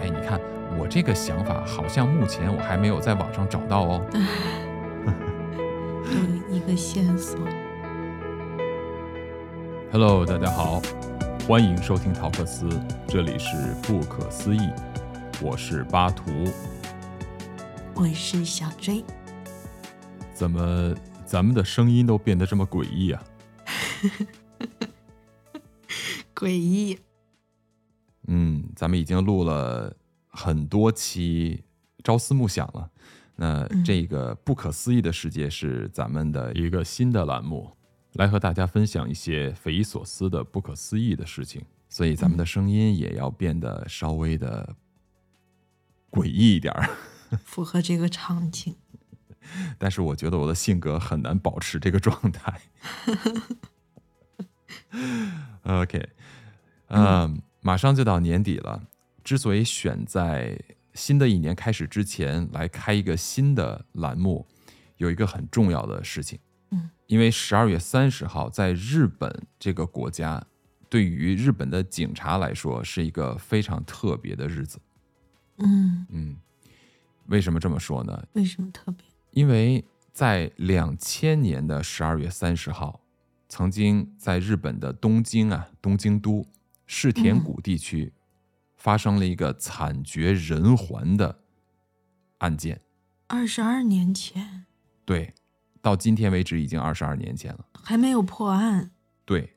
哎，你看我这个想法，好像目前我还没有在网上找到哦。有一个线索。Hello，大家好，欢迎收听陶克斯，这里是不可思议，我是巴图。我是小追怎么咱们的声音都变得这么诡异啊？诡异。嗯，咱们已经录了很多期朝思暮想了。那这个不可思议的世界是咱们的一个新的栏目，来和大家分享一些匪夷所思的不可思议的事情。所以咱们的声音也要变得稍微的诡异一点儿。符合这个场景。但是我觉得我的性格很难保持这个状态。OK，嗯，马上就到年底了。之所以选在新的一年开始之前来开一个新的栏目，有一个很重要的事情。嗯，因为十二月三十号在日本这个国家，对于日本的警察来说是一个非常特别的日子。嗯，嗯，为什么这么说呢？为什么特别？因为在两千年的十二月三十号，曾经在日本的东京啊，东京都世田谷地区发生了一个惨绝人寰的案件。二十二年前对，到今天为止已经二十二年前了。还没有破案。对，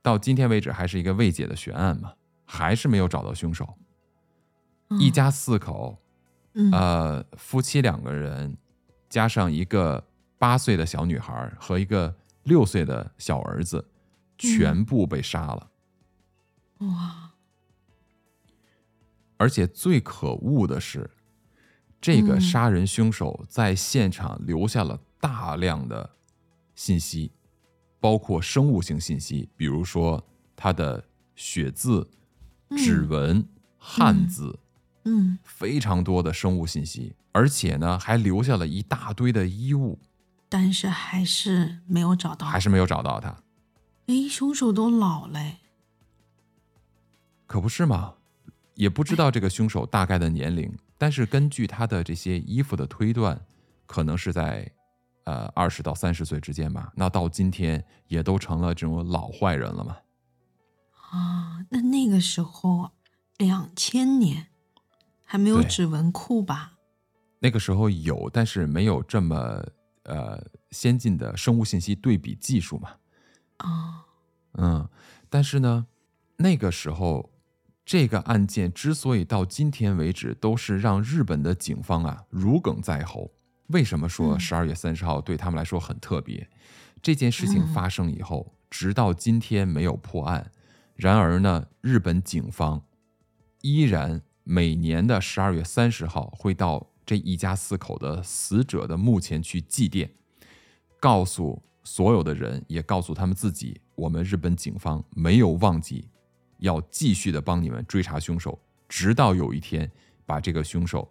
到今天为止还是一个未解的悬案嘛，还是没有找到凶手。嗯一家四口，嗯呃，夫妻两个人，加上一个八岁的小女孩和一个六岁的小儿子，全部被杀了。哇，而且最可恶的是，这个嗯杀人凶手在现场留下了大量的信息，包括生物性信息，比如说他的血渍、指纹、汉字。嗯非常多的生物信息，而且呢，还留下了一大堆的衣物，但是还是没有找到。还是没有找到他。哎，凶手都老嘞。可不是嘛？也不知道这个凶手大概的年龄，但是根据他的这些衣服的推断，可能是在呃二十到三十岁之间吧。那到今天也都成了这种老坏人了嘛？啊，那那个时候两千年还没有指纹库吧？那个时候有，但是没有这么呃先进的生物信息对比技术嘛。啊，嗯，但是呢，那个时候这个案件之所以到今天为止都是让日本的警方啊如鲠在喉。为什么说嗯十二月三十号对他们来说很特别？这件事情嗯发生以后，直到今天没有破案。然而呢，日本警方依然每年的十二月三十号会到这一家四口的死者的墓前去祭奠，告诉所有的人，也告诉他们自己，我们日本警方没有忘记，要继续的帮你们追查凶手，直到有一天把这个凶手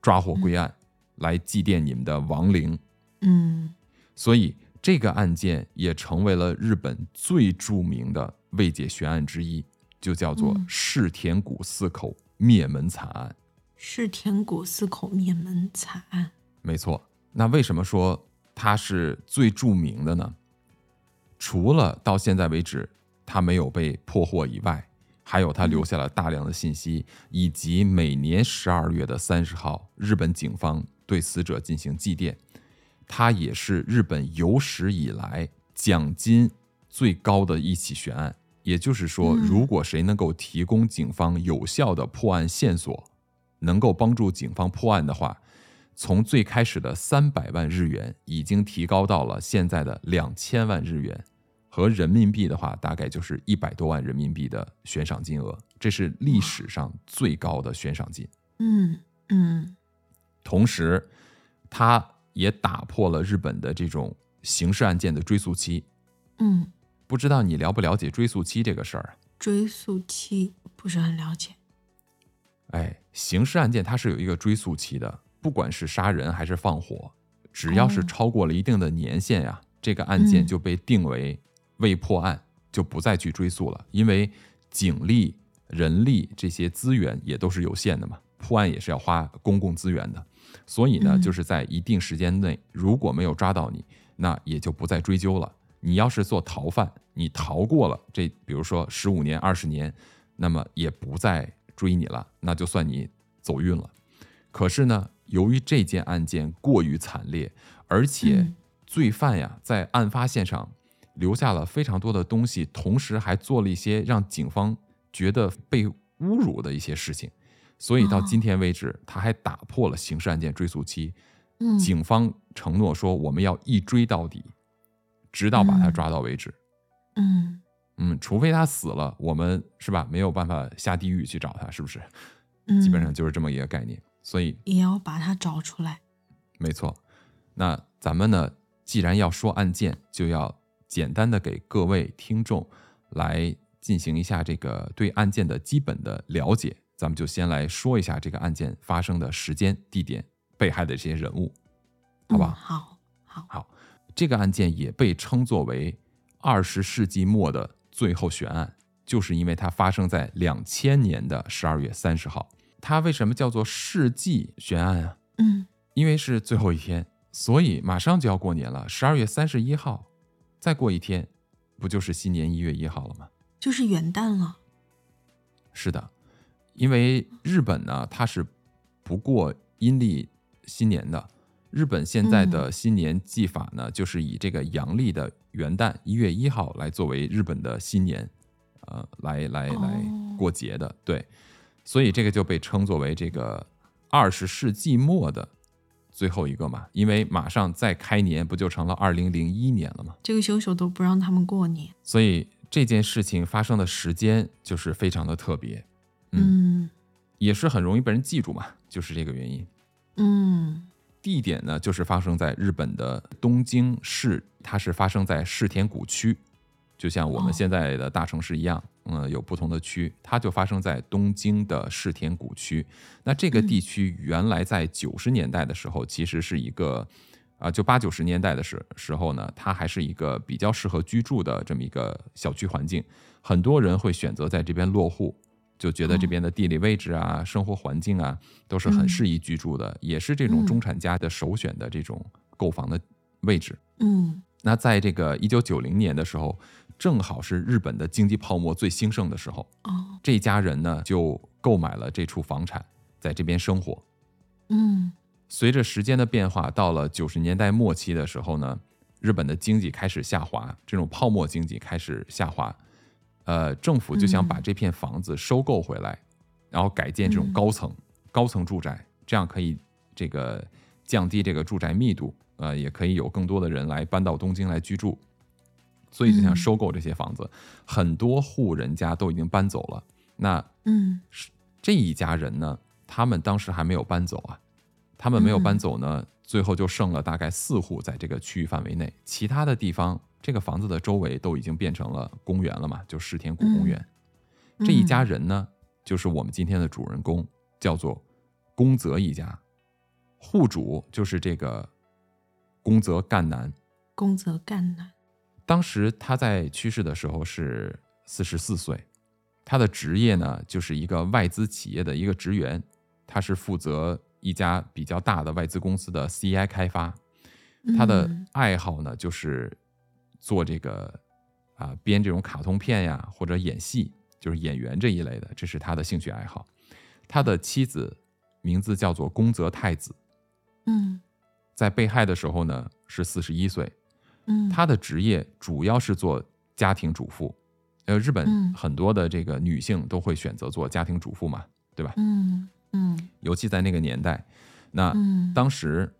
抓获归案，来祭奠你们的亡灵。嗯所以这个案件也成为了日本最著名的未解悬案之一，就叫做嗯世田谷四口灭门惨案。世田谷四口灭门惨案。没错，那为什么说它是最著名的呢？除了到现在为止它没有被破获以外，还有他留下了大量的信息，以及每年十二月的三十号，日本警方对死者进行祭奠。他也是日本有史以来奖金最高的一起悬案。也就是说，嗯如果谁能够提供警方有效的破案线索，能够帮助警方破案的话，从最开始的三百万日元已经提高到了现在的两千万日元，和人民币的话，大概就是一百多万人民币的悬赏金额，这是历史上最高的悬赏金。嗯嗯同时，它也打破了日本的这种刑事案件的追诉期。嗯，不知道你了不了解追诉期这个事儿啊？追诉期不是很了解。哎，刑事案件它是有一个追诉期的，不管是杀人还是放火，只要是哦超过了一定的年限呀、这个案件嗯就被定为未破案，就不再去追诉了，因为警力人力这些资源也都是有限的嘛，破案也是要花公共资源的，所以呢，嗯就是在一定时间内如果没有抓到你，那也就不再追究了。你要是做逃犯，你逃过了这，比如说十五年、二十年，那么也不再追你了，那就算你走运了。可是呢，由于这件案件过于惨烈，而且嗯罪犯呀在案发现场留下了非常多的东西，同时还做了一些让警方觉得被侮辱的一些事情，所以到哦今天为止，他还打破了刑事案件追诉期。嗯警方承诺说我们要一追到底，直到把他嗯抓到为止。嗯嗯，除非他死了，我们是吧？没有办法下地狱去找他，是不是？嗯，基本上就是这么一个概念。所以也要把他找出来。没错，那咱们呢，既然要说案件，就要简单的给各位听众来进行一下这个对案件的基本的了解。咱们就先来说一下这个案件发生的时间、地点、被害的这些人物，好吧？嗯好，好，好，这个案件也被称作为二十世纪末的最后悬案，就是因为它发生在两千年的十二月三十号。它为什么叫做世纪悬案啊？嗯因为是最后一天，所以马上就要过年了，十二月三十一号，再过一天，不就是新年一月一号了吗？就是元旦了。是的，因为日本呢，它是不过阴历新年的。日本现在的新年祭法呢，就是以这个阳历的元旦一月一号来作为日本的新年，呃，来来来哦过节的。对，所以这个就被称作为这个二十世纪末的最后一个嘛，因为马上再开年，不就成了二零零一年了吗？这个凶手都不让他们过年。所以这件事情发生的时间就是非常的特别。嗯也是很容易被人记住嘛，就是这个原因。嗯地点呢，就是发生在日本的东京市，它是发生在世田谷区，就像我们哦现在的大城市一样，嗯、有不同的区，它就发生在东京的世田谷区。那这个嗯地区原来在九十年代的时候，其实是一个。啊，就八九十年代的时时候呢，它还是一个比较适合居住的这么一个小区环境，很多人会选择在这边落户，就觉得这哦边的地理位置啊、生活环境啊都是很嗯适宜居住的，也是这种嗯中产家的首选的这种购房的位置。嗯那在这个一九九零年的时候，正好是日本的经济泡沫最兴盛的时候，哦。这家人呢就购买了这处房产，在这边生活。嗯。随着时间的变化，到了九十年代末期的时候呢，日本的经济开始下滑，这种泡沫经济开始下滑，呃，政府就想把这片房子收购回来，然后改建这种嗯。高层、高层住宅，这样可以这个降低这个住宅密度，呃，也可以有更多的人来搬到东京来居住，所以就想嗯收购这些房子，很多户人家都已经搬走了，那嗯。这一家人呢，他们当时还没有搬走啊，他们没有搬嗯。走呢，最后就剩了大概四户在这个区域范围内，其他的地方，这个房子的周围都已经变成了公园了嘛，就世田谷公园。嗯这一家人呢，就是我们今天的主人公，叫做宫泽一家，户主就是这个宫泽干男。宫泽干男。当时他在去世的时候是四十四岁，他的职业呢就是一个外资企业的一个职员，他是负责一家比较大的外资公司的 CI 开发。他的嗯爱好呢就是做这个啊编这种卡通片呀，或者演戏，就是演员这一类的，这是他的兴趣爱好。他的妻子名字叫做宫泽太子，嗯在被害的时候呢是四十一岁，嗯，她的职业主要是做家庭主妇，呃，日本嗯。很多的这个女性都会选择做家庭主妇嘛，对吧？嗯嗯。尤其在那个年代，那嗯。当时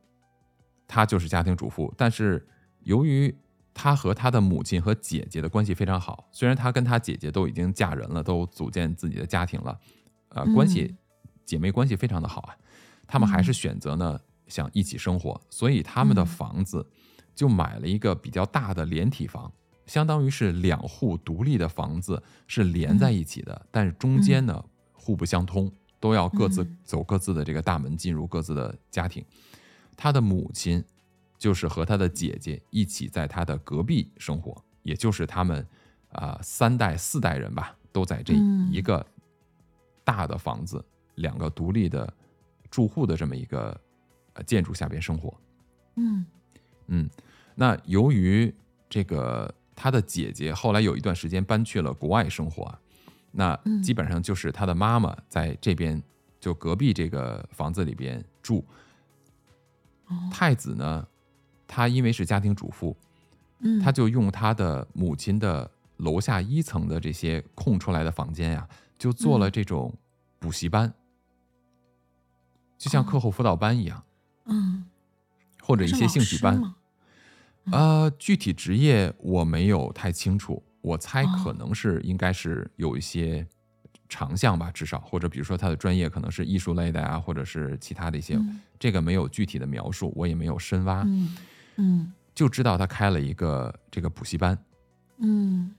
她就是家庭主妇，但是由于她和她的母亲和姐姐的关系非常好，虽然她跟她姐姐都已经嫁人了，都组建自己的家庭了，呃，关系姐妹关系非常的好啊，他们还是嗯。选择呢想一起生活，所以他们的嗯。房子就买了一个比较大的连体房，相当于是两户独立的房子是连在一起的，但是中间呢互不相通，都要各自嗯。走各自的这个大门进入各自的家庭。他的母亲就是和他的姐姐一起在他的隔壁生活，也就是他们啊、三代四代人吧，都在这嗯。一个大的房子，两个独立的住户的这么一个呃建筑下边生活。嗯。嗯，那由于这个他的姐姐后来有一段时间搬去了国外生活啊，那嗯。基本上就是他的妈妈在这边就隔壁这个房子里边住。哦。太子呢，他因为是家庭主妇，嗯，他就用他的母亲的楼下一层的这些空出来的房间呀、就做了嗯。这种补习班，就像哦。课后辅导班一样，嗯。或者一些兴趣班。呃，具体职业我没有太清楚，我猜哦。可能是应该是有一些长项吧，至少或者比如说他的专业可能是艺术类的啊，或者是其他的一些，嗯。这个没有具体的描述，我也没有深挖，嗯嗯。就知道他开了一个这个补习班。嗯。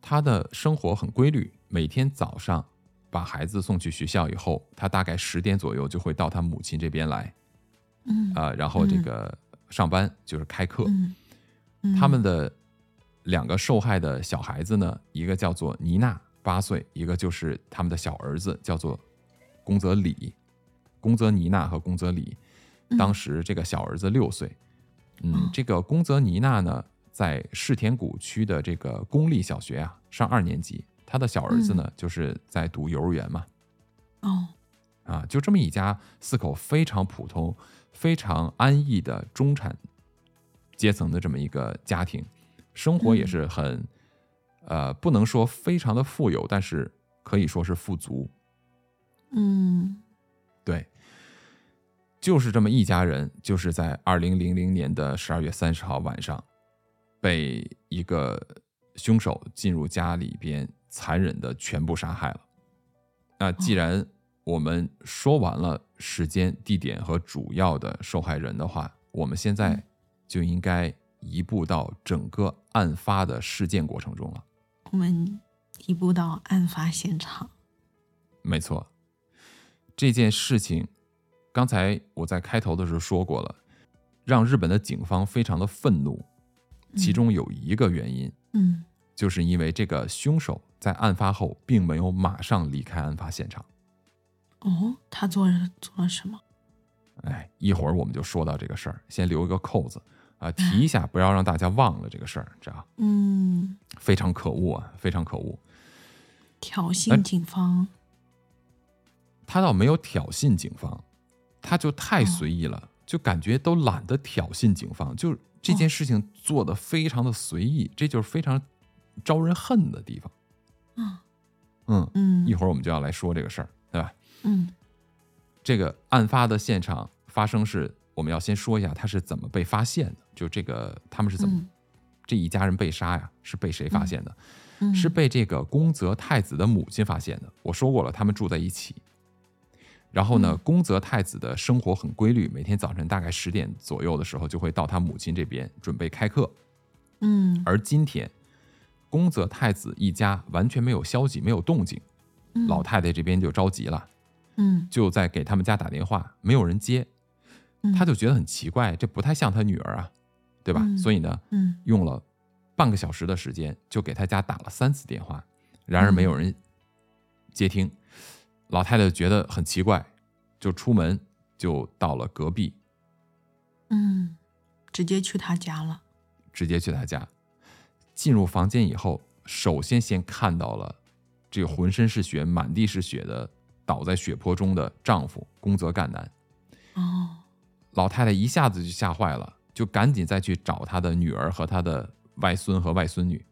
他的生活很规律，每天早上把孩子送去学校以后，他大概十点左右就会到他母亲这边来，嗯啊、然后这嗯个上班就是开课。嗯嗯，他们的两个受害的小孩子呢，一个叫做妮娜，八岁；一个就是他们的小儿子，叫做宫泽里。宫泽妮娜和宫泽里，嗯当时这个小儿子六岁。嗯哦，这个宫泽妮娜呢，在世田谷区的这个公立小学啊，上二年级。他的小儿子呢，就是在读幼儿园嘛。哦啊，就这么一家四口非常普通、非常安逸的中产阶层的这么一个家庭，生活也嗯是很，呃，不能说非常的富有，但是可以说是富足。嗯对，就是这么一家人，就是在二零零零年的十二月三十号晚上，被一个凶手进入家里边残忍的全部杀害了。那既然我们说完了时间、地点和主要的受害人的话，我们现在嗯就应该移步到整个案发的事件过程中了。我们移步到案发现场。没错，这件事情，刚才我在开头的时候说过了，让日本的警方非常的愤怒。其中有一个原因，嗯就是因为这个凶手在案发后并没有马上离开案发现场。哦，他做了做了什么？哎，一会儿我们就说到这个事儿，先留一个扣子啊、提一下，不要让大家忘了这个事儿，这样嗯，非常可恶啊，非常可恶。挑哎衅警方。他倒没有挑衅警方，他就太哦随意了，就感觉都懒得挑衅警方，就这件事情做的非常的随意，这就是非常招人恨的地方。嗯嗯，嗯一会儿我们就要来说这个事儿，对吧？嗯这个案发的现场发生是，我们要先说一下他是怎么被发现的，就这个他们是怎么、嗯这一家人被杀呀，是被谁发现的？嗯是被这个宫泽太子的母亲发现的。我说过了，他们住在一起。然后呢，嗯宫泽太子的生活很规律，每天早晨大概十点左右的时候就会到他母亲这边准备开课。嗯而今天，宫泽太子一家完全没有消息，没有动静，嗯老太太这边就着急了，嗯就在给他们家打电话，没有人接，嗯他就觉得很奇怪，这不太像他女儿啊，对吧？嗯所以呢，嗯用了半个小时的时间，就给他家打了三次电话，然而没有人接听。老太太觉得很奇怪，就出门就到了隔壁，嗯，直接去他家了。直接去他家。进入房间以后，首先先看到了这个浑身是血、满地是血的倒在血泊中的丈夫宫泽干男。哦，老太太一下子就吓坏了，就赶紧再去找她的女儿和她的外孙和外孙女，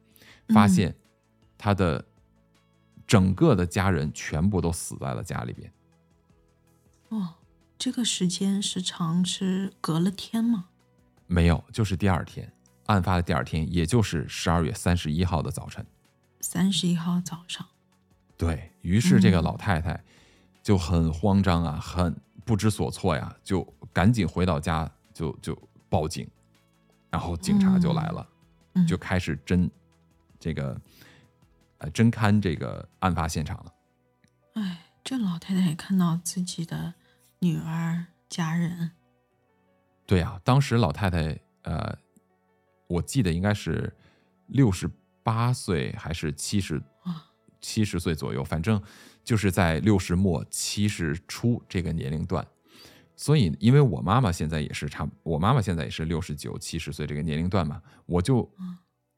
发嗯现她的整个的家人全部都死在了家里边。哦，这个时间时长是隔了天吗？没有，就是第二天，案发的第二天，也就是十二月三十一号的早晨。三十一号早上。对于是，这个嗯老太太就很慌张啊，很不知所措呀，就赶紧回到家，就就报警，然后警察就来了。嗯，就开始侦这个呃侦勘这个案发现场了。哎，这老太太也看到自己的女儿、家人。对啊，当时老太太呃，我记得应该是六十八岁还是七十啊，七十岁左右，反正就是在六十末七十初这个年龄段。所以，因为我妈妈现在也是差，我妈妈现在也是六十九、七十岁这个年龄段嘛，我就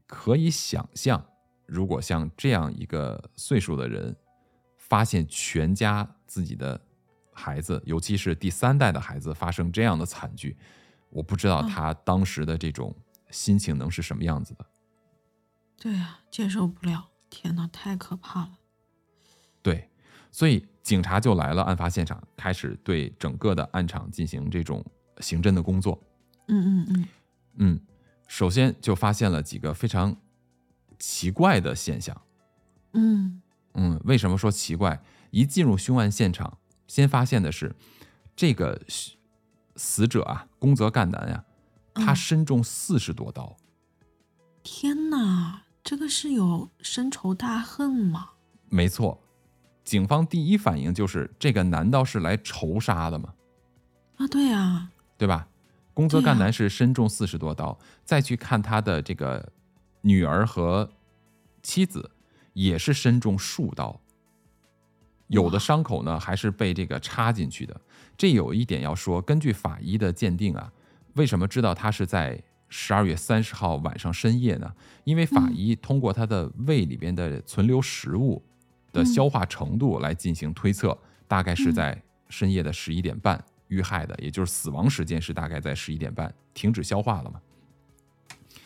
可以想象，如果像这样一个岁数的人，发现全家自己的孩子，尤其是第三代的孩子发生这样的惨剧，我不知道他当时的这种心情能是什么样子的。对呀，接受不了！天哪，太可怕了。对，所以。警察就来了，案发现场开始对整个的案场进行这种刑侦的工作。嗯嗯嗯嗯，首先就发现了几个非常奇怪的现象。嗯嗯，为什么说奇怪？一进入凶案现场，先发现的是这个死者啊，宫泽干男呀，他身中四十多刀。天哪，这个是有深仇大恨吗？没错。警方第一反应就是：这个难道是来仇杀的吗？啊，对呀，对吧？宫泽干男是身中四十多刀，再去看他的这个女儿和妻子，也是身中数刀，有的伤口呢还是被这个插进去的。这有一点要说，根据法医的鉴定啊，为什么知道他是在十二月三十号晚上深夜呢？因为法医通过他的胃里边的存留食物。的消化程度来进行推测，大概是在深夜的十一点半遇害的，也就是死亡时间是大概在十一点半，停止消化了嘛？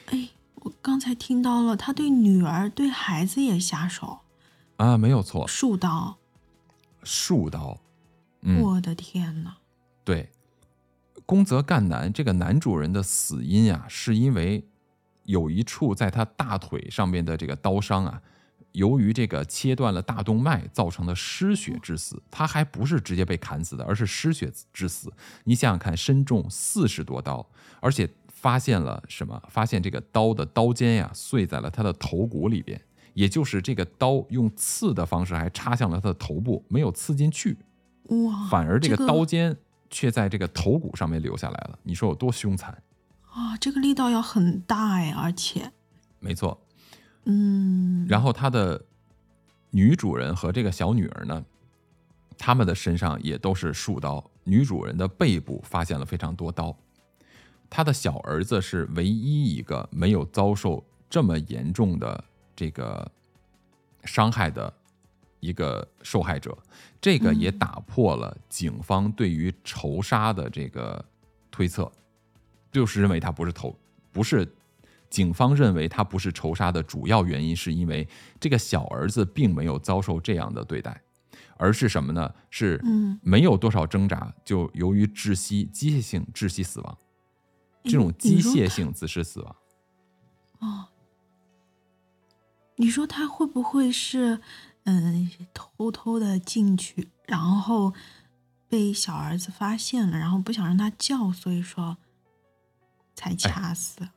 哎，我刚才听到了，他对女儿、对孩子也下手啊，没有错，数刀，数刀，我的天哪！对，宫泽干男这个男主人的死因啊，是因为有一处在他大腿上面的这个刀伤啊。由于这个切断了大动脉造成的失血致死，他还不是直接被砍死的，而是失血致死。你想想看，身中四十多刀，而且发现了什么？发现这个刀的刀尖呀碎在了他的头骨里边，也就是这个刀用刺的方式还插向了他的头部，没有刺进去，哇！反而这个刀尖却在这个头骨上面留下来了。你说有多凶残啊？这个力道要很大哎，而且，没错。嗯，然后他的女主人和这个小女儿呢，他们的身上也都是数刀。女主人的背部发现了非常多刀，他的小儿子是唯一一个没有遭受这么严重的这个伤害的一个受害者。这个也打破了警方对于仇杀的这个推测，就是认为他不是头不是。警方认为他不是仇杀的主要原因，是因为这个小儿子并没有遭受这样的对待，而是什么呢？是没有多少挣扎，就由于窒息、机械性窒息死亡，这种机械性自噬死亡。哦，你说他会不会是嗯偷偷的进去，然后被小儿子发现了，然后不想让他叫，所以说才掐死？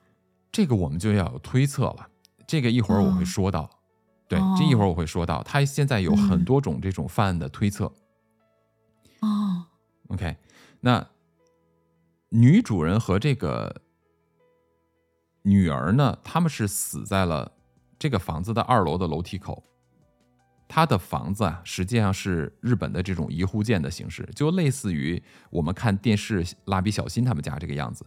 这个我们就要有推测了，这个一会儿我会说到，对，这一会儿我会说到，他现在有很多种这种犯案的推测。哦，OK，那女主人和这个女儿呢，他们是死在了这个房子的二楼的楼梯口。他的房子啊，实际上是日本的这种一户建的形式，就类似于我们看电视《蜡笔小新》他们家这个样子。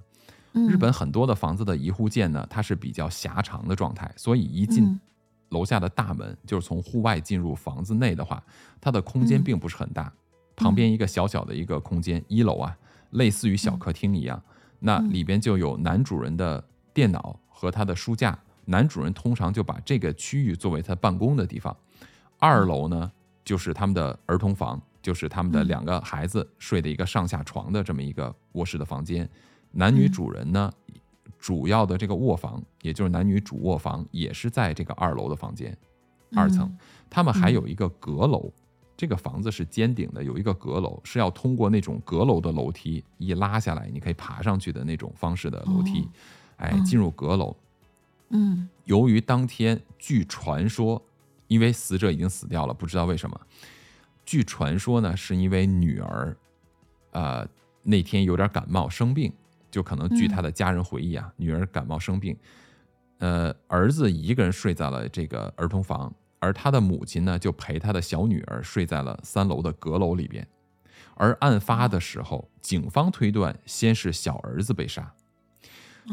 日本很多的房子的一户建呢，它是比较狭长的状态，所以一进楼下的大门，就是从户外进入房子内的话，它的空间并不是很大。旁边一个小小的一个空间，一楼啊，类似于小客厅一样，那里边就有男主人的电脑和他的书架。男主人通常就把这个区域作为他办公的地方。二楼呢，就是他们的儿童房，就是他们的两个孩子睡的一个上下床的这么一个卧室的房间。男女主人呢，主要的这个卧房，也就是男女主卧房，也是在这个二楼的房间，二层。他们还有一个阁楼，这个房子是尖顶的，有一个阁楼是要通过那种阁楼的楼梯一拉下来，你可以爬上去的那种方式的楼梯，哎，进入阁楼。嗯，由于当天据传说，因为死者已经死掉了，不知道为什么，据传说呢，是因为女儿，呃，那天有点感冒生病。就可能据他的家人回忆啊，女儿感冒生病，呃，儿子一个人睡在了这个儿童房，而他的母亲呢，就陪他的小女儿睡在了三楼的阁楼里边。而案发的时候，警方推断先是小儿子被杀。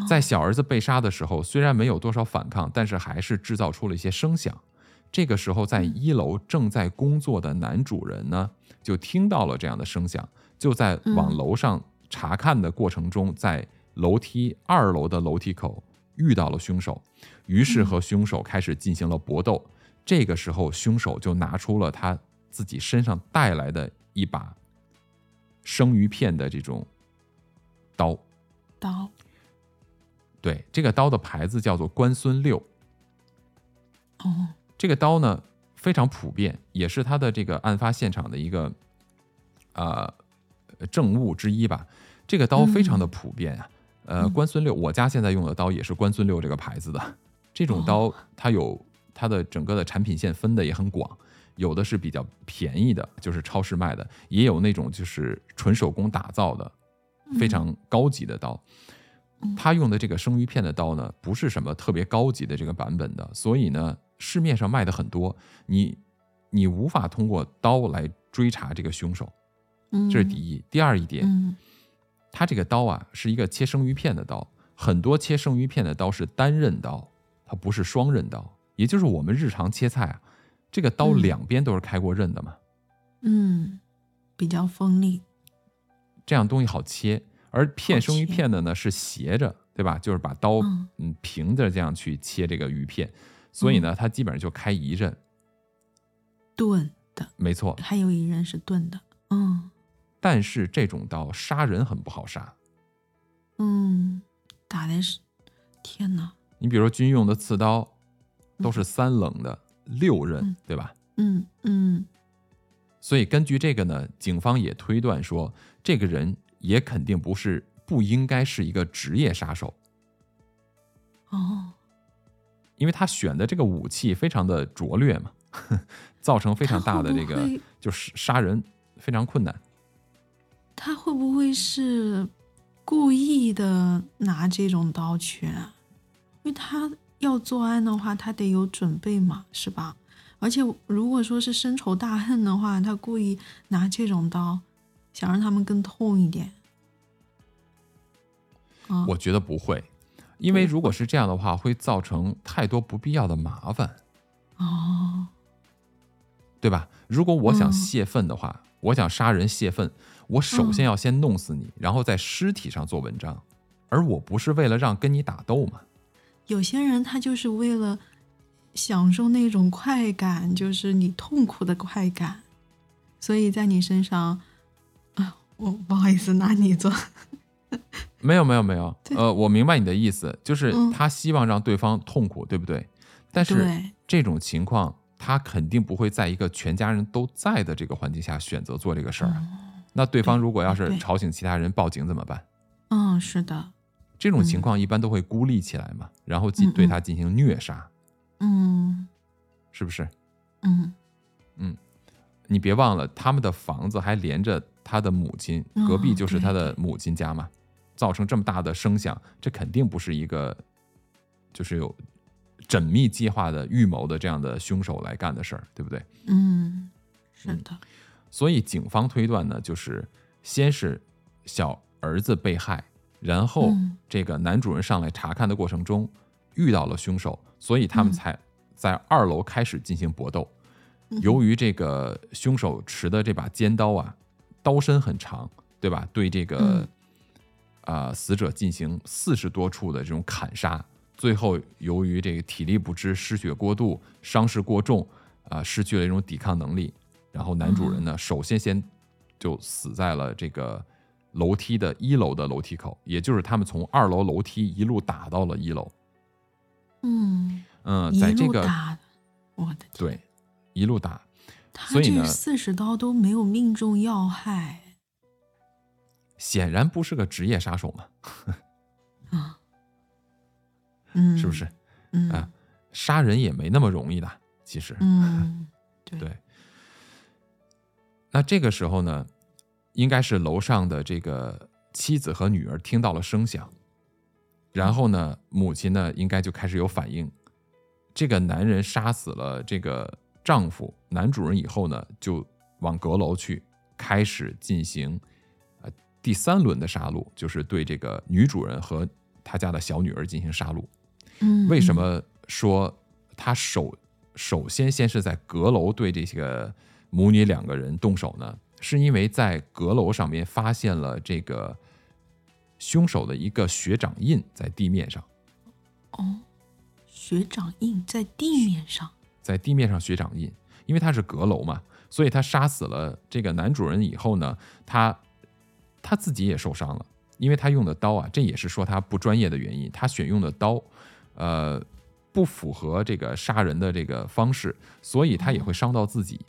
在小儿子被杀的时候，虽然没有多少反抗，但是还是制造出了一些声响。这个时候，在一楼正在工作的男主人呢，就听到了这样的声响，就在往楼上查看的过程中，在楼梯二楼的楼梯口遇到了凶手，于是和凶手开始进行了搏斗。这个时候，凶手就拿出了他自己身上带来的一把生鱼片的这种刀。刀。对，这个刀的牌子叫做关孙六。哦。这个刀呢非常普遍，也是他的这个案发现场的一个呃证物之一吧。这个刀非常的普遍啊，呃，关孙六，我家现在用的刀也是关孙六这个牌子的。这种刀它有它的整个的产品线分的也很广，有的是比较便宜的，就是超市卖的，也有那种就是纯手工打造的非常高级的刀。他用的这个生鱼片的刀呢，不是什么特别高级的这个版本的，所以呢。市面上卖的很多，你你无法通过刀来追查这个凶手，这是第一。第二一点，它这个刀啊是一个切生鱼片的刀，很多切生鱼片的刀是单刃刀，它不是双刃刀，也就是我们日常切菜啊，这个刀两边都是开过刃的嘛，嗯，比较锋利，这样东西好切。而片生鱼片的呢是斜着，对吧？就是把刀嗯平着这样去切这个鱼片。所以呢，它基本上就开一刃，钝的，没错，还有一刃是钝的，嗯。但是这种刀杀人很不好杀，嗯，打的是，天哪！你比如说军用的刺刀，都是三棱的六刃，对吧？嗯嗯。所以根据这个呢，警方也推断说，这个人也肯定不是，不应该是一个职业杀手。哦。因为他选的这个武器非常的拙劣嘛，造成非常大的这个就是杀人非常困难。他会不会是故意的拿这种刀去？啊因为他要作案的话，他得有准备嘛，是吧？而且如果说是深仇大恨的话，他故意拿这种刀，想让他们更痛一点。我觉得不会。因为如果是这样的话，会造成太多不必要的麻烦，哦，对吧？如果我想泄愤的话，我想杀人泄愤，我首先要先弄死你，然后在尸体上做文章，而我不是为了让跟你打斗嘛。有些人他就是为了享受那种快感，就是你痛苦的快感，所以在你身上，啊，我不好意思拿你做。没有没有 没有，呃，我明白你的意思，就是他希望让对方痛苦，对不对？但是这种情况，他肯定不会在一个全家人都在的这个环境下选择做这个事儿。那对方如果要是吵醒其他人报警怎么办？嗯，是的。这种情况一般都会孤立起来嘛，然后进对他进行虐杀。嗯，是不是？嗯嗯，你别忘了，他们的房子还连着他的母亲，隔壁就是他的母亲家嘛。造成这么大的声响，这肯定不是一个就是有缜密计划的预谋的这样的凶手来干的事儿，对不对？嗯，是的。所以警方推断呢，就是先是小儿子被害，然后这个男主人上来查看的过程中遇到了凶手，所以他们才在二楼开始进行搏斗。由于这个凶手持的这把尖刀啊，刀身很长，对吧？对这个。啊！死者进行四十多处的这种砍杀，最后由于这个体力不支、失血过度、伤势过重，啊，失去了一种抵抗能力。然后男主人呢，首先先就死在了这个楼梯的一楼的楼梯口，也就是他们从二楼楼梯一路打到了一楼。嗯嗯，在这个我的对一路打，所以呢，四十刀都没有命中要害。显然不是个职业杀手嘛，啊，嗯，是不是？啊，杀人也没那么容易的，其实，嗯，对。那这个时候呢，应该是楼上的这个妻子和女儿听到了声响，然后呢，母亲呢应该就开始有反应，这个男人杀死了这个丈夫男主人以后呢，就往阁楼去，开始进行呃第三轮的杀戮，就是对这个女主人和他家的小女儿进行杀戮。嗯，为什么说他首首先先是在阁楼对这些个母女两个人动手呢？是因为在阁楼上面发现了这个凶手的一个血掌印在地面上，哦，血掌印在地面上，在地面上血掌印，因为他是阁楼嘛，所以他杀死了这个男主人以后呢，他他自己也受伤了，因为他用的刀啊，这也是说他不专业的原因，他选用的刀，呃，不符合这个杀人的这个方式，所以他也会伤到自己。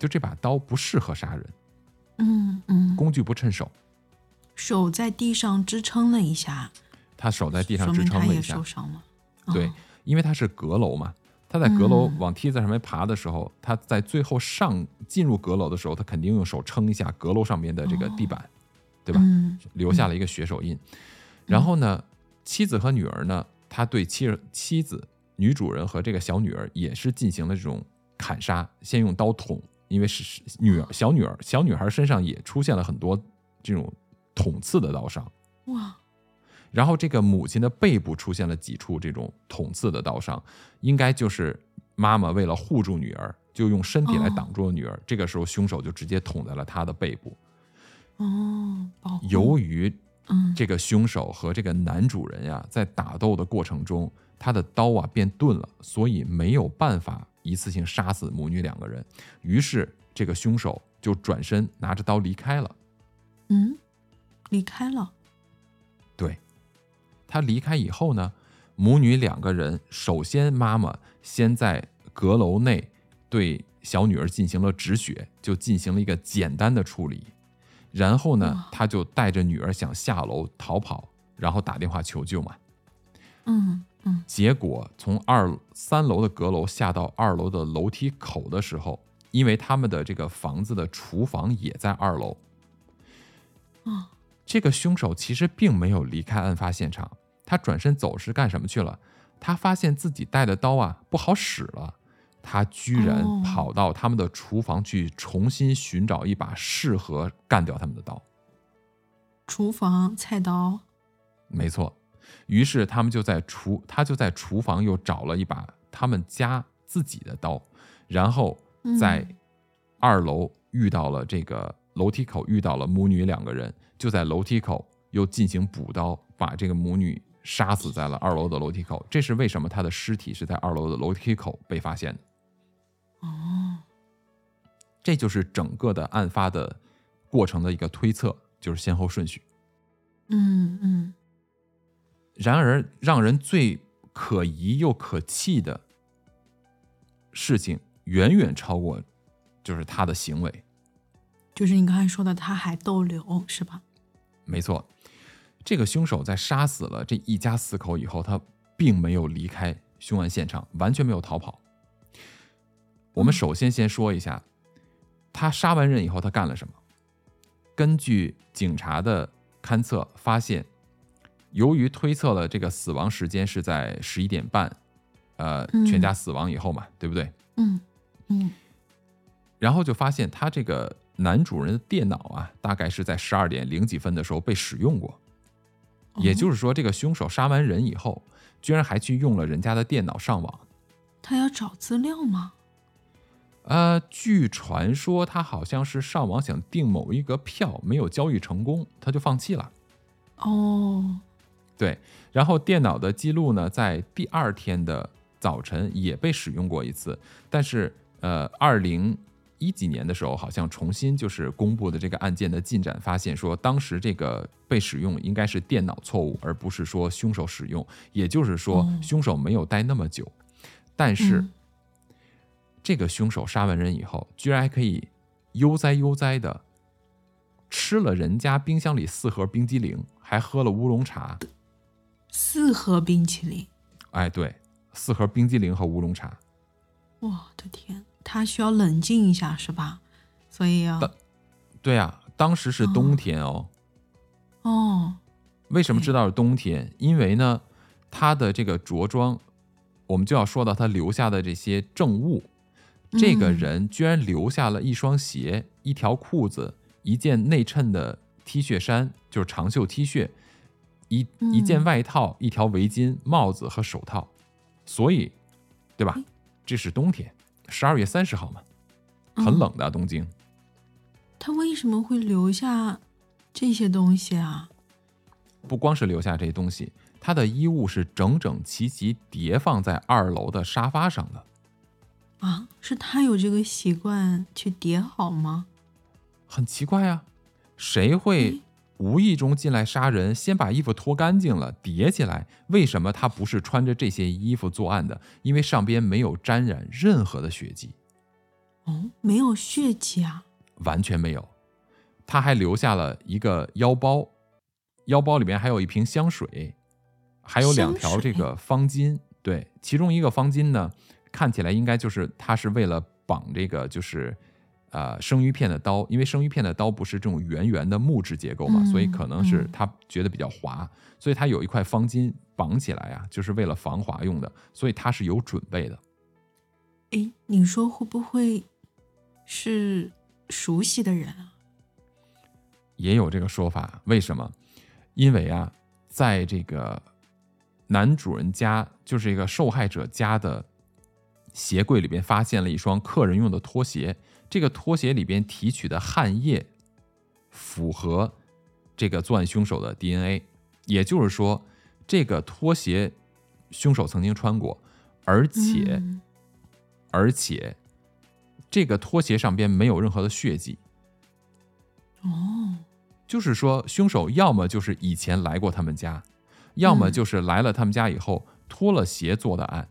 就这把刀不适合杀人，嗯嗯，工具不趁手，手在地上支撑了一下，他手在地上支撑了一下。受，伤了。对哦，因为他是阁楼嘛，他在阁楼嗯。往梯子上面爬的时候，他在最后上进入阁楼的时候，他肯定用手撑一下阁楼上面的这个地板，对吧？嗯留下了一个血手印。然后呢，妻子和女儿呢，他对妻儿妻子、女主人和这个小女儿也是进行了这种砍杀，先用刀捅，因为是是女儿小女儿小女孩身上也出现了很多这种捅刺的刀伤。哇，然后这个母亲的背部出现了几处这种捅刺的刀伤，应该就是妈妈为了护住女儿，就用身体来挡住了女儿。这个时候，凶手就直接捅在了她的背部。哦，由于嗯这个凶手和这个男主人呀，在打斗的过程中，他的刀啊变钝了，所以没有办法一次性杀死母女两个人。于是，这个凶手就转身拿着刀离开了。嗯离开了，对，他离开以后呢，母女两个人首先妈妈先在阁楼内对小女儿进行了止血，就进行了一个简单的处理。然后呢哇，他就带着女儿想下楼逃跑，然后打电话求救嘛。嗯嗯。结果从二三楼的阁楼下到二楼的楼梯口的时候，因为他们的这个房子的厨房也在二楼，啊这个凶手其实并没有离开案发现场，他转身走是干什么去了？他发现自己带的刀啊不好使了，他居然哦跑到他们的厨房去重新寻找一把适合干掉他们的刀。厨房菜刀，没错，于是他们就在厨，他就在厨房又找了一把他们家自己的刀，然后在嗯二楼遇到了这个楼梯口遇到了母女两个人，就在楼梯口又进行补刀，把这个母女杀死在了二楼的楼梯口。这是为什么他的尸体是在二楼的楼梯口被发现的？哦，这就是整个的案发的过程的一个推测，就是先后顺序。嗯嗯然而，让人最可疑又可气的事情，远远超过就是他的行为。就是你刚才说的，他还逗留是吧？没错，这个凶手在杀死了这一家四口以后，他并没有离开凶案现场，完全没有逃跑。我们首先先说一下，他杀完人以后他干了什么？根据警察的勘测发现，由于推测了这个死亡时间是在十一点半，呃，嗯全家死亡以后嘛，对不对？嗯嗯然后就发现他这个男主人的电脑啊，大概是在十二点零几分的时候被使用过。也就是说，这个凶手杀完人以后，居然还去用了人家的电脑上网。他要找资料吗？呃，据传说他好像是上网想订某一个票，没有交易成功，他就放弃了。哦，对，然后电脑的记录呢，在第二天的早晨也被使用过一次，但是呃，二零一几年的时候，好像重新就是公布的这个案件的进展，发现说当时这个被使用应该是电脑错误，而不是说凶手使用，也就是说哦凶手没有待那么久，但是。嗯这个凶手杀完人以后，居然还可以悠哉悠哉的吃了人家冰箱里四盒冰激凌，还喝了乌龙茶。四盒冰淇淋，哎，对，四盒冰激凌和乌龙茶。我的天，他需要冷静一下是吧？所以要的对呀、当时是冬天哦。哦，为什么知道是冬天？因为呢，他的这个着装我们就要说到他留下的这些证物。这个人居然留下了一双鞋、一条裤子、一件内衬的 T 恤衫，就是长袖 T 恤，一一件外套、一条围巾、帽子和手套。所以，对吧？这是冬天，十二月三十号嘛，很冷的东京。他为什么会留下这些东西啊？不光是留下这些东西，他的衣物是整整齐齐叠放在二楼的沙发上的。啊，是他有这个习惯去叠好吗？很奇怪啊，谁会无意中进来杀人，先把衣服脱干净了叠起来？为什么他不是穿着这些衣服作案的？因为上边没有沾染任何的血迹。哦，没有血迹啊？完全没有。他还留下了一个腰包，腰包里面还有一瓶香水，还有两条这个方巾。对，其中一个方巾呢。看起来应该就是他是为了绑这个，就是呃生鱼片的刀，因为生鱼片的刀不是这种圆圆的木质结构嘛，所以可能是他觉得比较滑，所以他有一块方巾绑起来啊，就是为了防滑用的，所以他是有准备的。哎，你说会不会是熟悉的人啊？也有这个说法，为什么？因为啊，在这个男主人家，就是一个受害者家的。鞋柜里边发现了一双客人用的拖鞋，这个拖鞋里边提取的汗液符合这个作案凶手的 DNA，也就是说，这个拖鞋凶手曾经穿过，而且而且这个拖鞋上边没有任何的血迹。哦，就是说，凶手要么就是以前来过他们家，要么就是来了他们家以后脱了鞋做的案。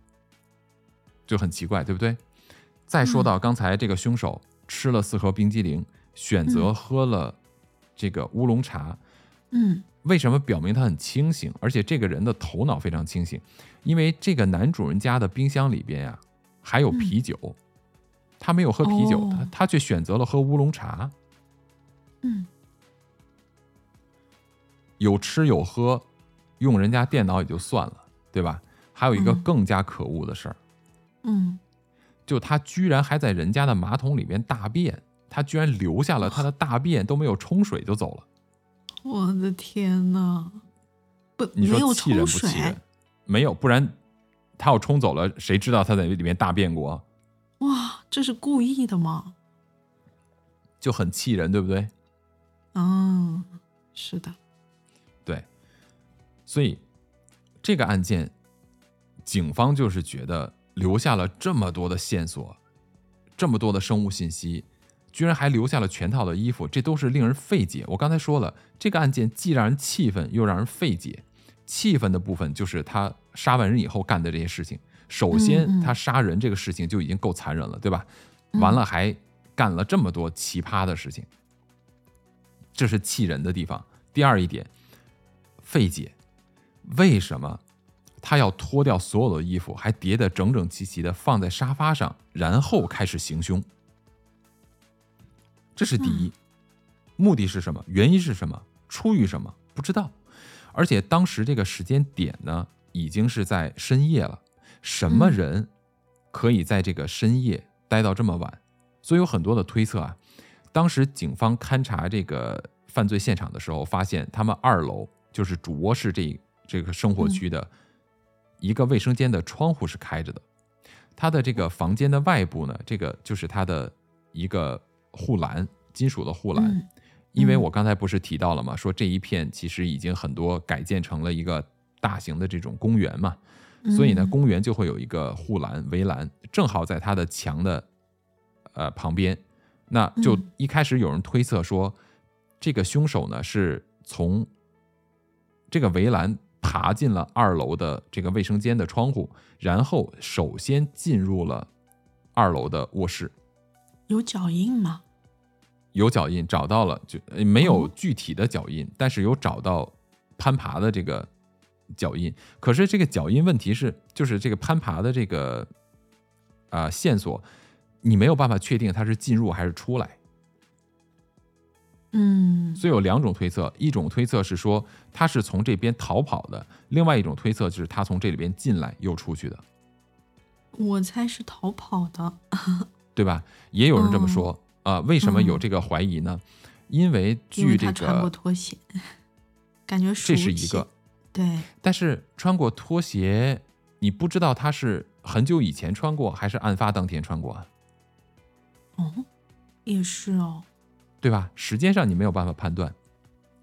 就很奇怪，对不对？再说到刚才这个凶手吃了四盒冰激凌，选择喝了这个乌龙茶，嗯，为什么表明他很清醒？而且这个人的头脑非常清醒，因为这个男主人家的冰箱里边呀还有啤酒，他没有喝啤酒，他他却选择了喝乌龙茶，嗯，有吃有喝，用人家电脑也就算了，对吧？还有一个更加可恶的事儿。嗯，就他居然还在人家的马桶里面大便，他居然留下了他的大便都没有冲水就走了。我的天哪！不，你说气人不气人？没有，不然他要冲走了，谁知道他在里面大便过？哇，这是故意的吗？就很气人，对不对？嗯，是的，对。所以这个案件，警方就是觉得。留下了这么多的线索，这么多的生物信息，居然还留下了全套的衣服，这都是令人费解。我刚才说了，这个案件既让人气愤，又让人费解。气愤的部分就是他杀完人以后干的这些事情。首先，他杀人这个事情就已经够残忍了，对吧？完了还干了这么多奇葩的事情，这是气人的地方。第二一点，费解，为什么？他要脱掉所有的衣服，还叠得整整齐齐的放在沙发上，然后开始行凶。这是第一，目的是什么？原因是什么？出于什么？不知道。而且当时这个时间点呢，已经是在深夜了。什么人可以在这个深夜待到这么晚？所以有很多的推测啊。当时警方勘察这个犯罪现场的时候，发现他们二楼就是主卧室这这个生活区的。一个卫生间的窗户是开着的，它的这个房间的外部呢，这个就是它的一个护栏，金属的护栏。因为我刚才不是提到了吗？说这一片其实已经很多改建成了一个大型的这种公园嘛，所以呢，公园就会有一个护栏围栏，正好在它的墙的呃旁边。那就一开始有人推测说，这个凶手呢是从这个围栏。爬进了二楼的这个卫生间的窗户，然后首先进入了二楼的卧室。有脚印吗？有脚印，找到了，就没有具体的脚印，但是有找到攀爬的这个脚印。可是这个脚印问题是，就是这个攀爬的这个啊线索，你没有办法确定它是进入还是出来。嗯，所以有两种推测，一种推测是说他是从这边逃跑的，另外一种推测就是他从这里边进来又出去的。我猜是逃跑的，对吧？也有人这么说啊、为什么有这个怀疑呢？因为因为据这他穿过个，拖鞋，感觉熟这是一个，对，但是穿过拖鞋，你不知道他是很久以前穿过，还是案发当天穿过啊，哦，也是哦，对吧？时间上你没有办法判断，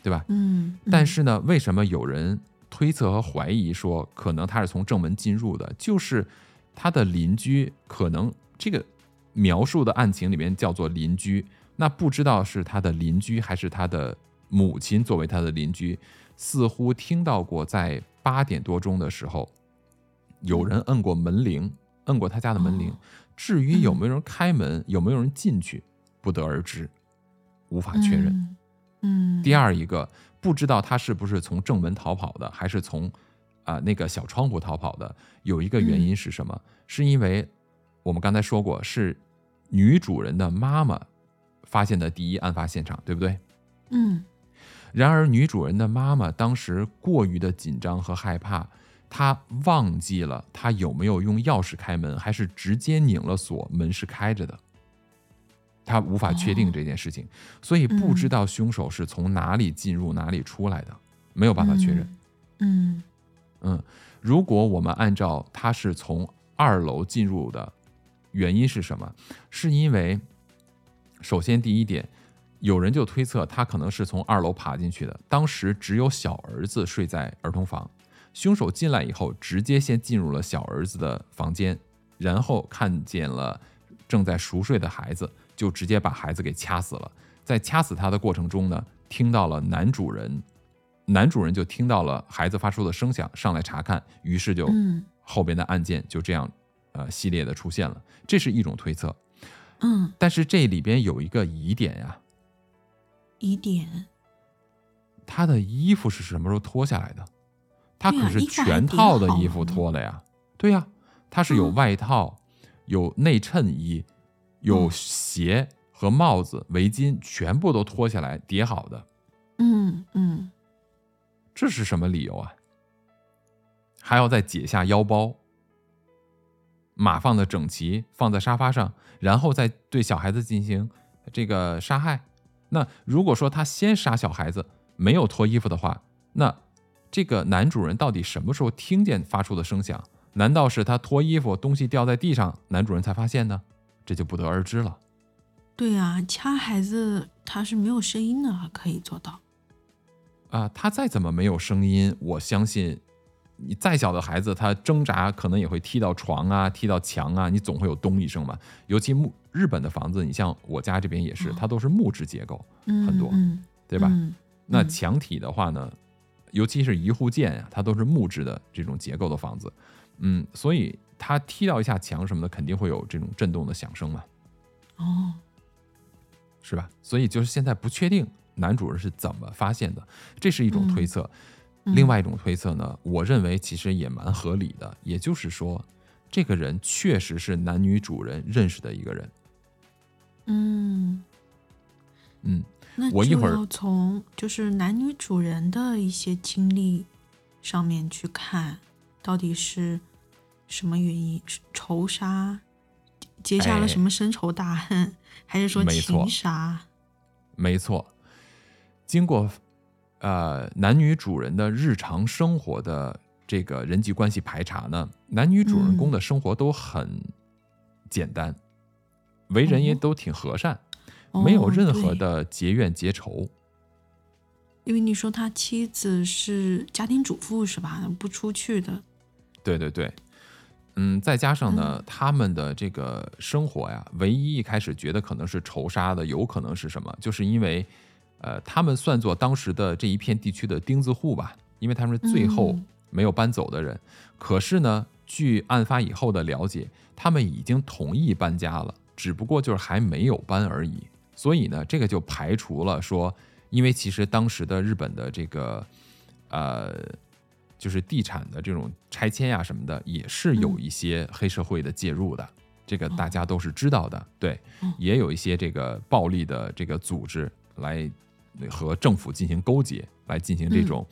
对吧？嗯，嗯但是呢，为什么有人推测和怀疑说可能他是从正门进入的？就是他的邻居可能这个描述的案情里面叫做邻居，那不知道是他的邻居还是他的母亲作为他的邻居，似乎听到过在八点多钟的时候有人摁过门铃，摁过他家的门铃。哦至于有没有人开门，有没有人进去，不得而知，无法确认。嗯，嗯，第二一个，不知道他是不是从正门逃跑的，还是从啊、那个小窗户逃跑的。有一个原因是什么？是因为我们刚才说过，是女主人的妈妈发现的第一案发现场，对不对？嗯然而，女主人的妈妈当时过于的紧张和害怕，她忘记了她有没有用钥匙开门，还是直接拧了锁，门是开着的。她无法确定这件事情，所以不知道凶手是从哪里进入、哪里出来的，没有办法确认。嗯嗯，如果我们按照他是从二楼进入的，原因是什么？是因为首先第一点，有人就推测他可能是从二楼爬进去的，当时只有小儿子睡在儿童房，凶手进来以后，直接先进入了小儿子的房间，然后看见了正在熟睡的孩子，就直接把孩子给掐死了。在掐死他的过程中呢，听到了男主人，男主人就听到了孩子发出的声响，上来查看，于是就嗯后边的案件就这样呃系列的出现了，这是一种推测。嗯，但是这里边有一个疑点呀，疑点，他的衣服是什么时候脱下来的？他可是全套的衣服脱了呀。对呀，他是有嗯外套、有内衬衣、有嗯鞋和帽子、围巾，全部都脱下来叠好的。嗯嗯这是什么理由啊？还要再解下腰包，码放的整齐，放在沙发上，然后再对小孩子进行这个杀害。那如果说他先杀小孩子，没有脱衣服的话，那这个男主人到底什么时候听见发出的声响？难道是他脱衣服，东西掉在地上，男主人才发现呢？这就不得而知了。对呀、掐孩子他是没有声音的，可以做到。啊，他再怎么没有声音，我相信你再小的孩子，他挣扎可能也会踢到床啊，踢到墙啊，你总会有咚一声嘛。尤其木日本的房子，你像我家这边也是，它都是木质结构，嗯，很多嗯，对吧？嗯那嗯墙体的话呢，尤其是一户建呀、它都是木质的这种结构的房子，嗯，所以它踢到一下墙什么的，肯定会有这种震动的响声嘛，哦，是吧？所以就是现在不确定男主人是怎么发现的，这是一种推测。嗯另外一种推测呢，我认为其实也蛮合理的，也就是说，这个人确实是男女主人认识的一个人。嗯，嗯，那我一会儿要从就是男女主人的一些经历上面去看，到底是什么原因？是仇杀，结下了哎什么深仇大恨，还是说情杀？没错，经过呃男女主人的日常生活的这个人际关系排查呢，男女主人公的生活都很简单，为人也哦都挺和善，没有哦任何的结怨结仇。因为你说他妻子是家庭主妇是吧？不出去的。对对对，嗯，再加上呢，他们的这个生活呀，唯一一开始觉得可能是仇杀的，有可能是什么？就是因为，呃，他们算作当时的这一片地区的钉子户吧，因为他们是最后嗯没有搬走的人。可是呢，据案发以后的了解，他们已经同意搬家了，只不过就是还没有搬而已。所以呢，这个就排除了说，因为其实当时的日本的这个，呃。就是地产的这种拆迁呀、什么的，也是有一些黑社会的介入的，这个大家都是知道的。对哦，也有一些这个暴力的这个组织来和政府进行勾结，来进行这种、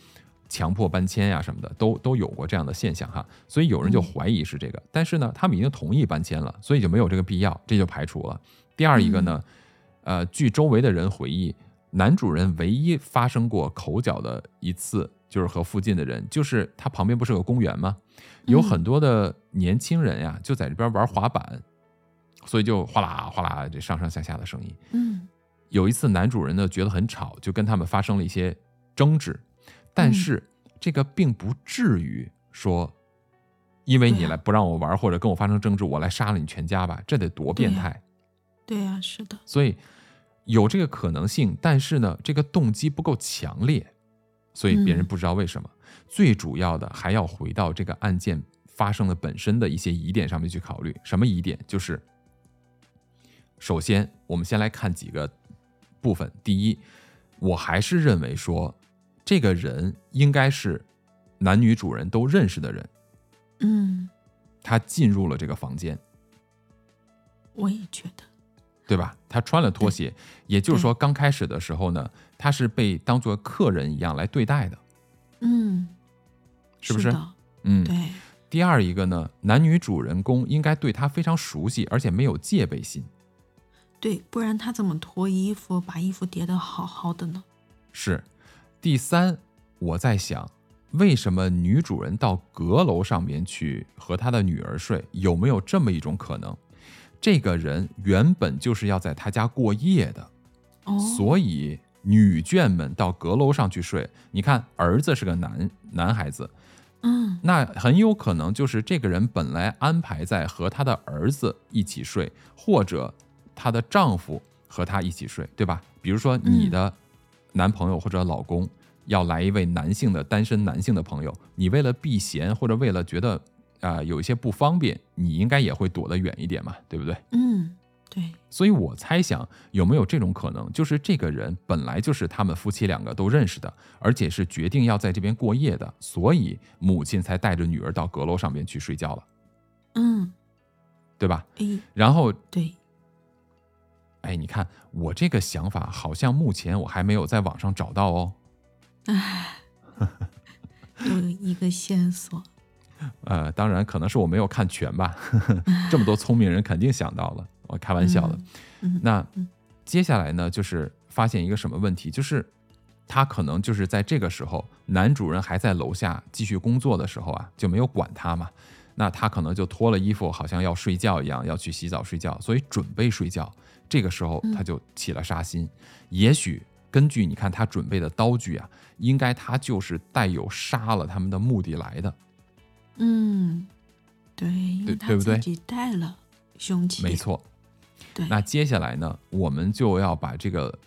强迫搬迁呀什么的，都都有过这样的现象哈。所以有人就怀疑是这个，但是呢，他们已经同意搬迁了，所以就没有这个必要，这就排除了。第二一个呢，呃，据周围的人回忆，男主人唯一发生过口角的一次，就是和附近的人，就是他旁边不是有个公园吗？有很多的年轻人呀，就在这边玩滑板，所以就哗啦哗啦这上上下下的声音。嗯有一次，男主人呢觉得很吵，就跟他们发生了一些争执，但是这个并不至于说，因为你来不让我玩或者跟我发生争执，我来杀了你全家吧，这得多变对呀态。对呀、是的，所以有这个可能性，但是呢，这个动机不够强烈，所以别人嗯不知道为什么。最主要的还要回到这个案件发生的本身的一些疑点上面去考虑。什么疑点？就是首先，我们先来看几个部分。第一，我还是认为说，这个人应该是男女主人都认识的人，嗯，他进入了这个房间。我也觉得，对吧？他穿了拖鞋，也就是说，刚开始的时候呢，他是被当做客人一样来对待的，嗯，是不是的？嗯。对，第二一个呢，男女主人公应该对他非常熟悉，而且没有戒备心。对，不然他怎么脱衣服，把衣服叠得好好的呢？是。第三，我在想，为什么女主人到阁楼上面去和她的女儿睡？有没有这么一种可能？这个人原本就是要在他家过夜的，哦，所以女眷们到阁楼上去睡。你看，儿子是个男男孩子，嗯那很有可能就是这个人本来安排在和他的儿子一起睡，或者她的丈夫和她一起睡，对吧？比如说你的男朋友或者老公要来一位男性的单身男性的朋友，你为了避嫌或者为了觉得啊、有一些不方便，你应该也会躲得远一点嘛，对不对？嗯，对，所以我猜想有没有这种可能，就是这个人本来就是他们夫妻两个都认识的，而且是决定要在这边过夜的，所以母亲才带着女儿到阁楼上面去睡觉了，嗯，对吧？哎，然后，对，哎，你看我这个想法，好像目前我还没有在网上找到哦。哎有一个线索，呃，当然可能是我没有看全吧，这么多聪明人肯定想到了，我开玩笑的。嗯，那嗯接下来呢，就是发现一个什么问题，就是他可能就是在这个时候，男主人还在楼下继续工作的时候啊，就没有管他嘛。那他可能就脱了衣服，好像要睡觉一样，要去洗澡睡觉，所以准备睡觉。这个时候他就起了杀心。也许根据你看他准备的刀具啊，应该他就是带有杀了他们的目的来的。嗯，对，对对不对自己带了凶器，没，错。对，那接下来呢，我们就要把这个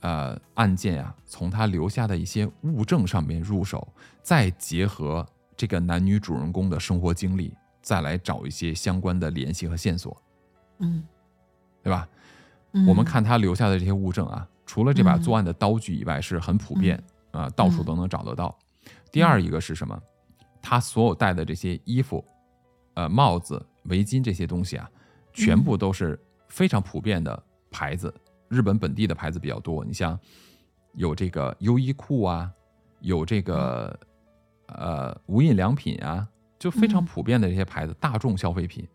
呃案件啊，从他留下的一些物证上面入手，再结合这个男女主人公的生活经历，再来找一些相关的联系和线索，嗯，对吧？嗯。我们，看他留下的这些物证啊，除了这把嗯作案的刀具以外，是很普遍啊、到处都能找得到。第二一个是什么？他所有戴的这些衣服、呃帽子、围巾这些东西啊，全部都是非常普遍的牌子，日本本地的牌子比较多。你像有这个优衣库啊，有这个呃无印良品啊，就非常嗯普遍的这些牌子，大众消费品，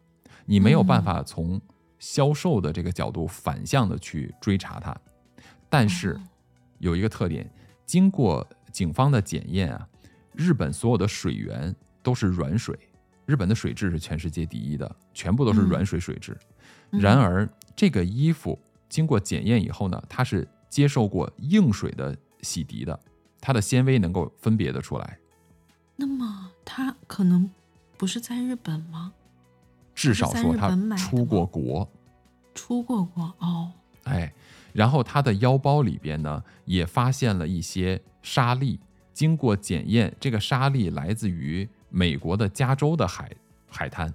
你没有办法从销售的这个角度反向的去追查它。但是哦有一个特点，经过警方的检验啊，日本所有的水源都是软水，日本的水质是全世界第一的，全部都是嗯软水水质。嗯然而，这个衣服经过检验以后呢，它是接受过硬水的洗涤的，它的纤维能够分别的出来，那么它可能不是在日本吗？至少说它在日本买的出过国。出过国哦，哎，然后他的腰包里边呢，也发现了一些沙粒，经过检验，这个沙粒来自于美国的加州的海海滩。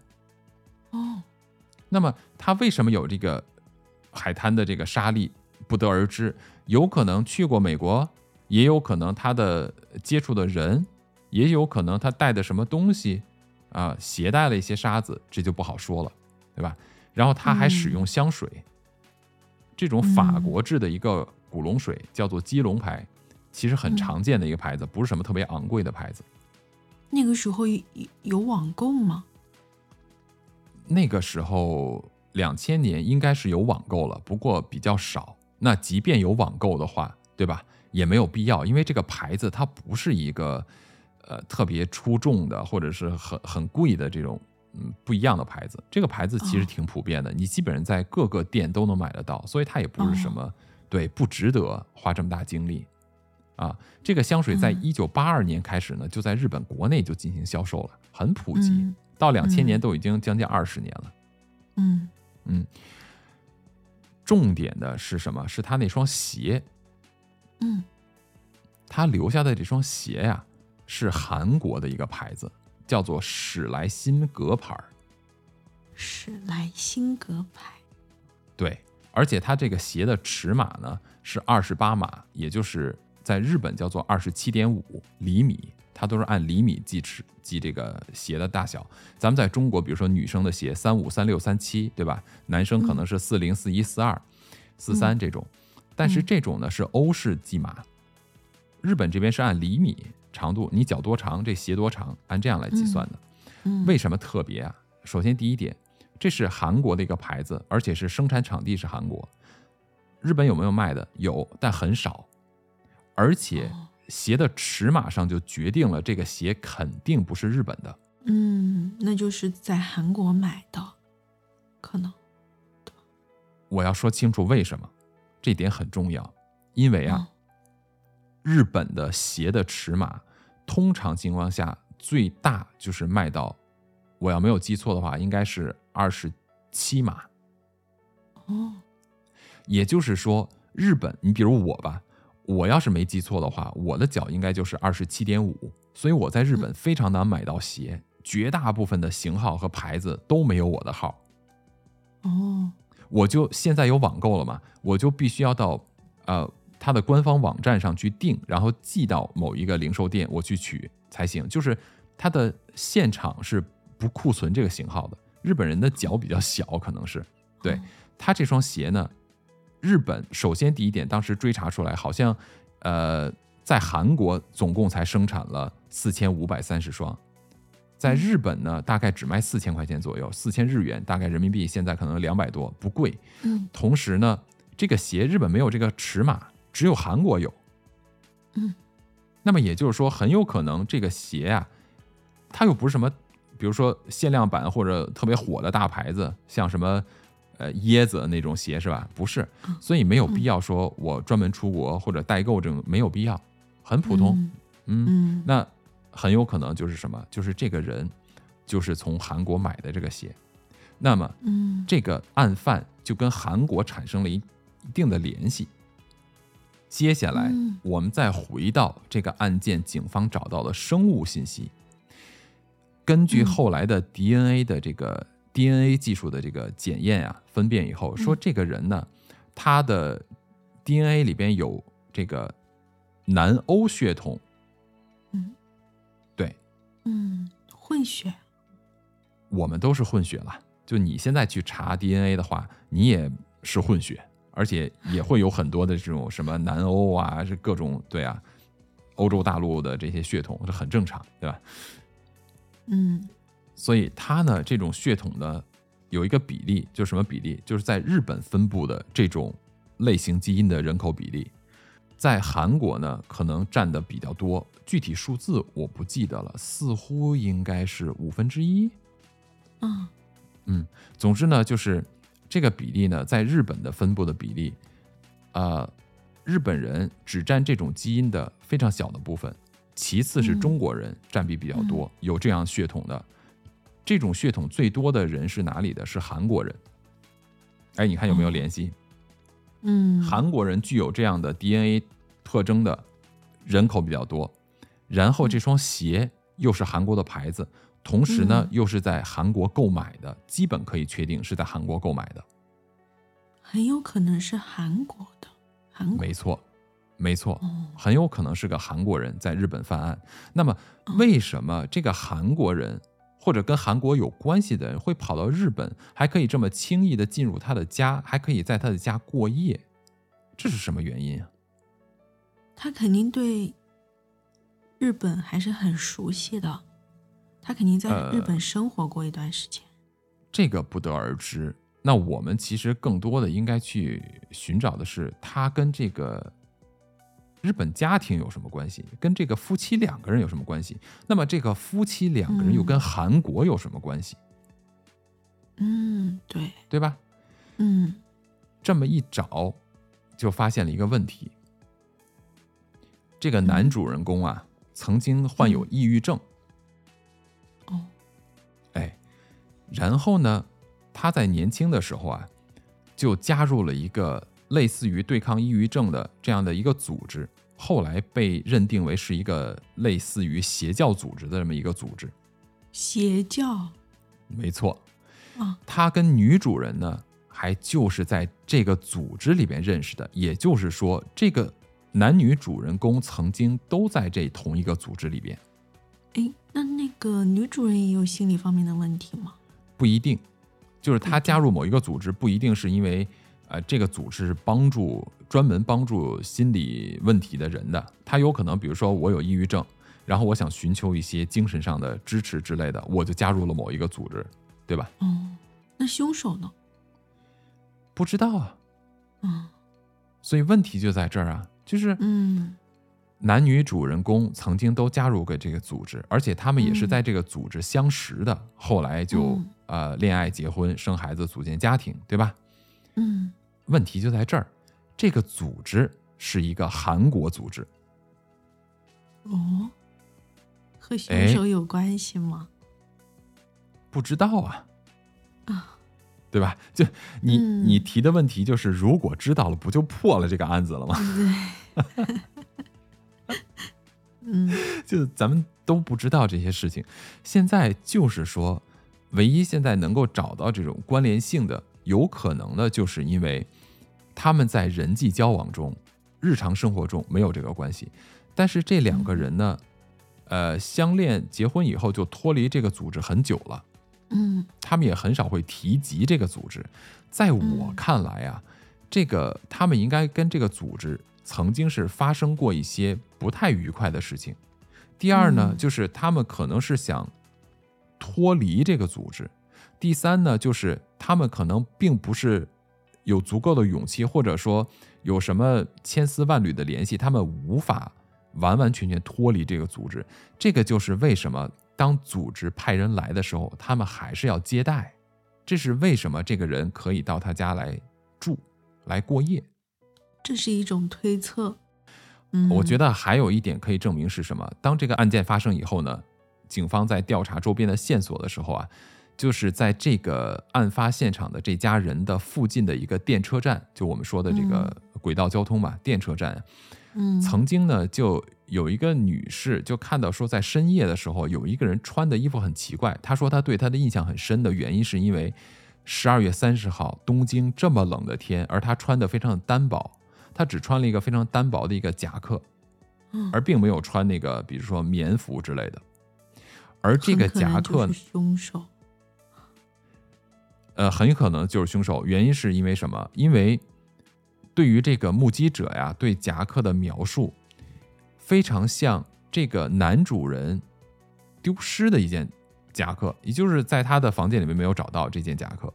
哦，那么他为什么有这个海滩的这个沙粒，不得而知。有可能去过美国，也有可能他的接触的人，也有可能他带的什么东西啊，携带了一些沙子，这就不好说了，对吧？然后他还使用香水，这种法国制的一个古龙水叫做基隆牌，其实很嗯常见的一个牌子，不是什么特别昂贵的牌子。那个时候有有网购吗？那个时候两千年应该是有网购了，不过比较少。那即便有网购的话，对吧？也没有必要，因为这个牌子它不是一个呃特别出众的，或者是很很贵的这种嗯不一样的牌子。这个牌子其实哦挺普遍的，你基本上在各个店都能买得到，所以它也不是什哦么、对不值得花这么大精力啊。这个香水在嗯一九八二年开始呢，就在日本国内就进行销售了，很普及，嗯到两千年嗯都已经将近二十年了。嗯嗯，重点的是什么？是他那双鞋，嗯他留下的这双鞋呀、是韩国的一个牌子，叫做史莱辛格牌儿。史莱辛格牌。对，而且他这个鞋的尺码呢是二十八码，也就是在日本叫做二十七点五厘米，它都是按厘米计尺计这个鞋的大小。咱们在中国，比如说女生的鞋三五、三六、三七，对吧？男生可能是四零、四一、四二、四三这种，但是这种呢是欧式计码，日本这边是按厘米长度，你脚多长，这鞋多长，按这样来计算的。嗯，为什么特别啊？首先第一点，这是韩国的一个牌子，而且是生产场地是韩国。日本有没有卖的？有，但很少。而且哦鞋的尺码上就决定了这个鞋肯定不是日本的。嗯，那就是在韩国买的，可能。我要说清楚为什么，这点很重要。因为啊，哦日本的鞋的尺码通常情况下最大就是卖到，我要没有记错的话，应该是二十七码。哦，也就是说，日本，你比如我吧，我要是没记错的话，我的脚应该就是二十七点五，所以我在日本非常难买到鞋，绝大部分的型号和牌子都没有我的号。哦，我就现在有网购了嘛，我就必须要到呃它的官方网站上去订，然后寄到某一个零售店我去取才行。就是它的现场是不库存这个型号的。日本人的脚比较小，可能是对哦他这双鞋呢，日本首先第一点，当时追查出来，好像呃在韩国总共才生产了四千五百三十双。在日本呢，大概只卖四千块钱左右，四千日元，大概人民币现在可能两百多，不贵。嗯同时呢，这个鞋日本没有这个尺码，只有韩国有。嗯，那么也就是说，很有可能这个鞋啊，它又不是什么，比如说限量版或者特别火的大牌子，像什么呃椰子那种鞋是吧？不是，所以没有必要说我专门出国或者代购这种没有必要，很普通。嗯嗯那很有可能就是什么？就是这个人就是从韩国买的这个鞋，那么嗯这个案犯就跟韩国产生了一一定的联系。接下来嗯，我们再回到这个案件，警方找到的生物信息。根据嗯后来的 DNA 的这个 DNA 技术的这个检验啊，分辨以后，说嗯这个人呢，他的 DNA 里边有这个南欧血统。嗯对，嗯，混血。我们都是混血了。就你现在去查 DNA 的话，你也是混血，而且也会有很多的这种什么南欧啊，是各种对啊，欧洲大陆的这些血统，这很正常，对吧？嗯所以它呢，这种血统呢，有一个比例，就是什么比例？就是在日本分布的这种类型基因的人口比例，在韩国呢，可能占的比较多，具体数字我不记得了，似乎应该是五分之一。啊嗯，总之呢，就是这个比例呢，在日本的分布的比例，呃，日本人只占这种基因的非常小的部分，其次是嗯中国人占比比较多，有这样血统的。这种血统最多的人是哪里的？是韩国人。哎，你看有没有联系？嗯，韩国人具有这样的 DNA 特征的人口比较多，然后这双鞋又是韩国的牌子，同时呢嗯又是在韩国购买的，基本可以确定是在韩国购买的。很有可能是韩国的，韩国没错，没错，哦，很有可能是个韩国人在日本犯案。那么，为什么这个韩国人或者跟韩国有关系的人会跑到日本，还可以这么轻易的进入他的家，还可以在他的家过夜？这是什么原因啊？他肯定对日本还是很熟悉的，他肯定在日本生活过一段时间。这个不得而知。那我们其实更多的应该去寻找的是他跟这个日本家庭有什么关系，跟这个夫妻两个人有什么关系？那么这个夫妻两个人又跟韩国有什么关系？嗯，对，对吧？嗯，这么一找，就发现了一个问题：这个男主人公啊，曾经患有抑郁症。哦，哎，然后呢？他在年轻的时候啊，就加入了一个类似于对抗抑郁症的这样的一个组织，后来被认定为是一个类似于邪教组织的这么一个组织。邪教，没错。啊，他跟女主人呢，还就是在这个组织里边认识的，也就是说，这个男女主人公曾经都在这同一个组织里边。哎，那那个女主人也有心理方面的问题吗？不一定。就是她加入某一个组织，不一定是因为，呃，这个组织是帮助专门帮助心理问题的人的。他有可能，比如说我有抑郁症，然后我想寻求一些精神上的支持之类的，我就加入了某一个组织，对吧？哦，那凶手呢？不知道啊。嗯。所以问题就在这儿啊，就是嗯。男女主人公曾经都加入过这个组织，而且他们也是在这个组织相识的，后来就呃恋爱、结婚、生孩子、组建家庭，对吧？嗯。问题就在这儿，这个组织是一个韩国组织。哦，和凶手有关系吗？不知道啊。啊，对吧？就你你提的问题就是，如果知道了，不就破了这个案子了吗？对。嗯，就咱们都不知道这些事情，现在就是说，唯一现在能够找到这种关联性的，有可能呢，就是因为他们在人际交往中、日常生活中没有这个关系，但是这两个人呢，呃，相恋结婚以后就脱离这个组织很久了，嗯，他们也很少会提及这个组织，在我看来啊，这个他们应该跟这个组织。曾经是发生过一些不太愉快的事情。第二呢，就是他们可能是想脱离这个组织。第三呢，就是他们可能并不是有足够的勇气，或者说有什么千丝万缕的联系，他们无法完完全全脱离这个组织。这个就是为什么当组织派人来的时候，他们还是要接待。这是为什么这个人可以到他家来住、来过夜。这是一种推测，嗯我觉得还有一点可以证明是什么？当这个案件发生以后呢，警方在调查周边的线索的时候啊，就是在这个案发现场的这家人的附近的一个电车站，就我们说的这个轨道交通嘛，电车站，嗯，曾经呢就有一个女士就看到说，在深夜的时候有一个人穿的衣服很奇怪，她说她对她的印象很深的原因是因为十二月三十号东京这么冷的天，而她穿的非常的单薄。她只穿了一个非常单薄的一个夹克，而并没有穿那个，比如说棉服之类的。而这个夹克，凶手，呃，很有可能就是凶手。原因是因为什么？因为对于这个目击者呀，对夹克的描述非常像这个男主人丢失的一件夹克，也就是在他的房间里面没有找到这件夹克。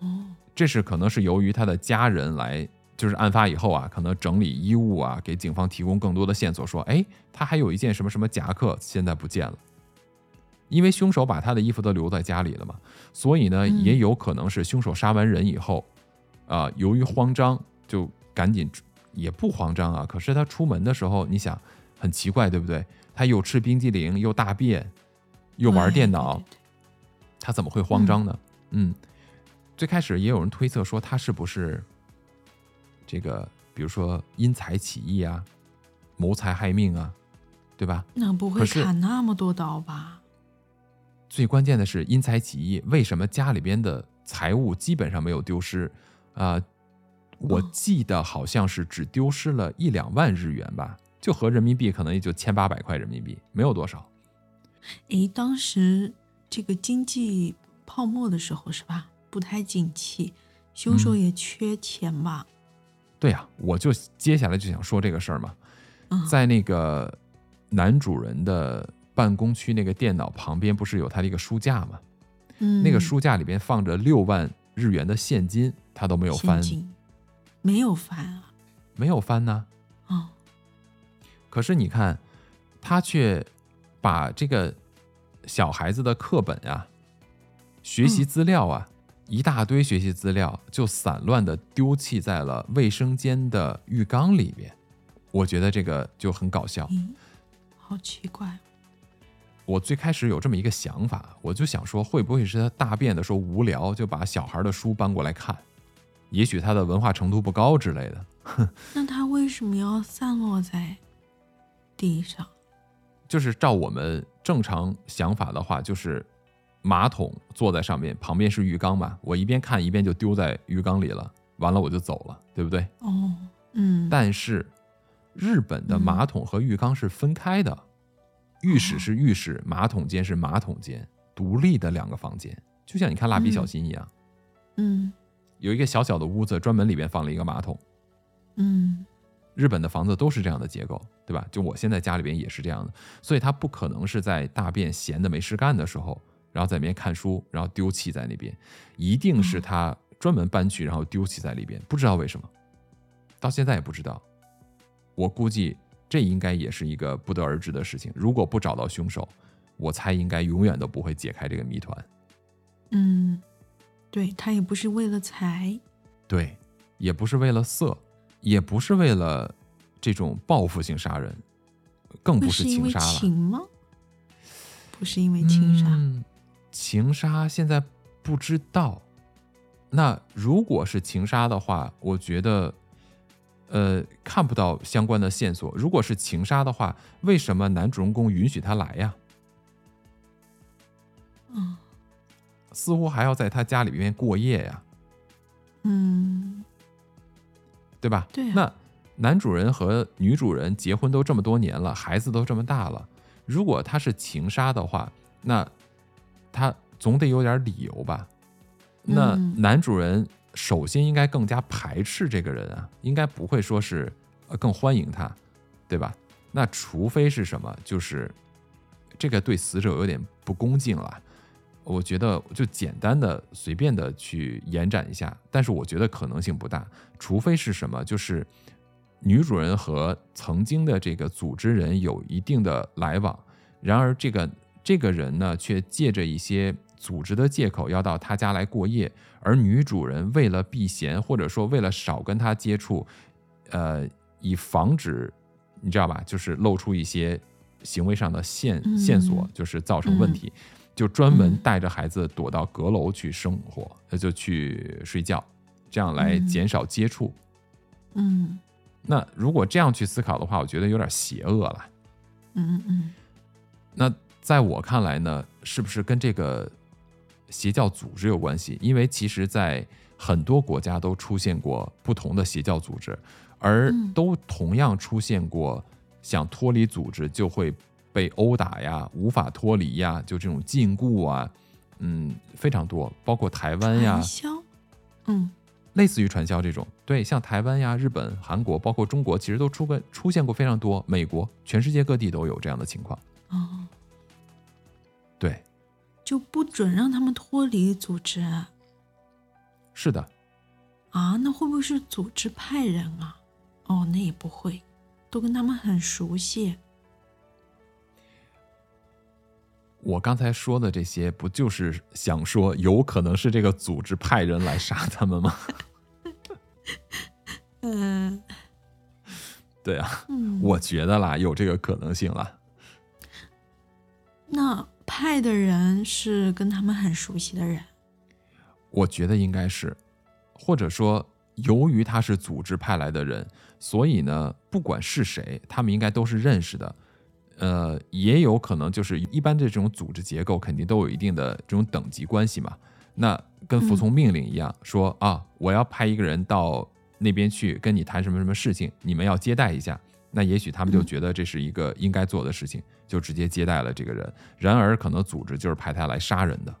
哦，这是可能是由于他的家人来。就是案发以后啊，可能整理衣物啊，给警方提供更多的线索，说，哎，他还有一件什么什么夹克，现在不见了。因为凶手把他的衣服都留在家里了嘛，所以呢，也有可能是凶手杀完人以后，啊，由于慌张，就赶紧，也不慌张啊。可是他出门的时候，你想，很奇怪，对不对？他又吃冰激凌，又大便，又玩电脑，他怎么会慌张呢？嗯，最开始也有人推测说，他是不是？这个，比如说因财起意啊，谋财害命啊，对吧？那不会砍那么多刀吧？最关键的是因财起意，为什么家里边的财物基本上没有丢失？啊，我记得好像是只丢失了一两万日元吧，就合人民币可能也就千八百块人民币，没有多少。诶，当时这个经济泡沫的时候是吧？不太景气，凶手也缺钱吧？对呀，我就接下来就想说这个事儿嘛。嗯在那个男主人的办公区那个电脑旁边，不是有他的一个书架吗？嗯，那个书架里边放着六万日元的现金，他都没有翻，没有翻啊。没有翻呢。哦，可是你看，他却把这个小孩子的课本啊、学习资料啊，一大堆学习资料就散乱的丢弃在了卫生间的浴缸里面。我觉得这个就很搞笑。咦，好奇怪。我最开始有这么一个想法，我就想说，会不会是他大便的时候无聊，就把小孩的书搬过来看？也许他的文化程度不高之类的。那他为什么要散落在地上？就是照我们正常想法的话，就是马桶坐在上面，旁边是浴缸嘛，我一边看一边就丢在浴缸里了，完了我就走了，对不对？哦，嗯，但是日本的马桶和浴缸是分开的，浴室是浴室，马桶间是马桶间，独立的两个房间，就像你看蜡笔小新一样，嗯。有一个小小的屋子，专门里边放了一个马桶。嗯。日本的房子都是这样的结构，对吧？就我现在家里边也是这样的，所以他不可能是在大便闲的没事干的时候，然后在那边看书，然后丢弃在那边，一定是他专门搬去，然后丢弃在里边，不知道为什么，到现在也不知道。我估计这应该也是一个不得而知的事情。如果不找到凶手，我猜应该永远都不会解开这个谜团。嗯，对他也不是为了财，对，也不是为了色，也不是为了这种报复性杀人，更不是情杀了。情吗？不是因为情杀，嗯，情杀现在不知道。那如果是情杀的话，我觉得，呃，看不到相关的线索。如果是情杀的话，为什么男主人公允许他来呀？嗯似乎还要在他家里面过夜呀，嗯对吧？对啊那男主人和女主人结婚都这么多年了，孩子都这么大了，如果他是情杀的话，那他总得有点理由吧？那嗯男主人首先应该更加排斥这个人啊，应该不会说是呃更欢迎他，对吧？那除非是什么，就是这个对死者有点不恭敬了。我觉得就简单的、随便的去延展一下，但是我觉得可能性不大，除非是什么，就是女主人和曾经的这个组织人有一定的来往，然而这个这个人呢，却借着一些组织的借口要到他家来过夜，而女主人为了避嫌，或者说为了少跟他接触，呃，以防止你知道吧，就是露出一些行为上的线嗯。线索，就是造成问题，就专门嗯带着孩子躲到阁楼去生活，呃就去睡觉，这样来嗯。减少接触。嗯。那如果这样去思考的话，我觉得有点邪恶了。嗯嗯嗯。那在我看来呢，是不是跟这个邪教组织有关系？因为其实，在很多国家都出现过不同的邪教组织，而嗯。都同样出现过想脱离组织就会被殴打呀、无法脱离呀，就这种禁锢啊，嗯，非常多，包括台湾呀嗯。类似于传销这种，对，像台湾呀、日本、韩国，包括中国，其实都出过出现过非常多，美国，全世界各地都有这样的情况。哦，对，就不准让他们脱离组织啊？是的，啊那会不会是组织派人啊？哦，那也不会，都跟他们很熟悉。我刚才说的这些，不就是想说有可能是这个组织派人来杀他们吗？嗯对啊，嗯，我觉得啦，有这个可能性啦。那派的人是跟他们很熟悉的人。我觉得应该是，或者说，由于他是组织派来的人，所以呢，不管是谁，他们应该都是认识的。呃，也有可能就是一般这种组织结构肯定都有一定的这种等级关系嘛。那跟服从命令一样，说啊，我要派一个人到那边去跟你谈什么什么事情，你们要接待一下。那也许他们就嗯觉得这是一个应该做的事情，就直接接待了这个人。然而，可能组织就是派他来杀人的。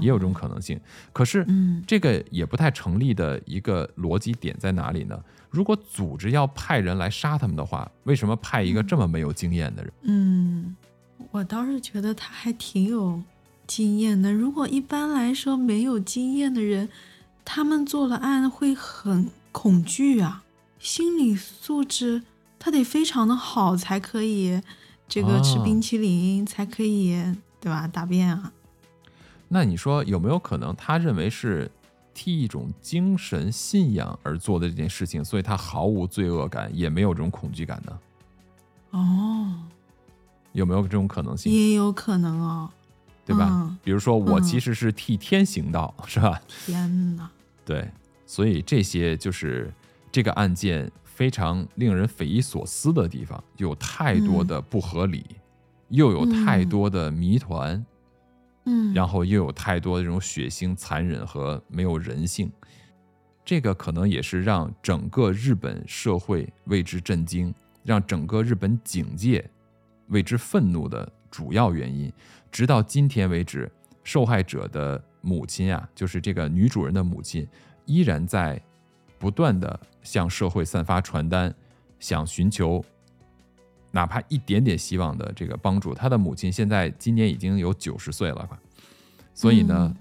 也有这种可能性。可是，嗯这个也不太成立的一个逻辑点在哪里呢？如果组织要派人来杀他们的话，为什么派一个这么没有经验的人？嗯，我倒是觉得他还挺有经验的。如果一般来说没有经验的人，他们做了案会很恐惧啊，心理素质他得非常的好才可以，这个吃哦冰淇淋、才可以，对吧？大便啊，那你说有没有可能他认为是替一种精神信仰而做的这件事情，所以他毫无罪恶感，也没有这种恐惧感呢？哦，有没有这种可能性？也有可能哦。对吧？嗯比如说我嗯其实是替天行道，是吧？天哪，对，所以这些就是这个案件非常令人匪夷所思的地方，有太多的不合理，又有太多的谜团，嗯，然后又有太多的这种血腥、残忍和没有人性。这个可能也是让整个日本社会为之震惊，让整个日本警界为之愤怒的主要原因。直到今天为止，受害者的母亲啊，就是这个女主人的母亲，依然在不断的向社会散发传单，想寻求哪怕一点点希望的这个帮助。他的母亲现在今年已经有九十岁了吧，所以呢，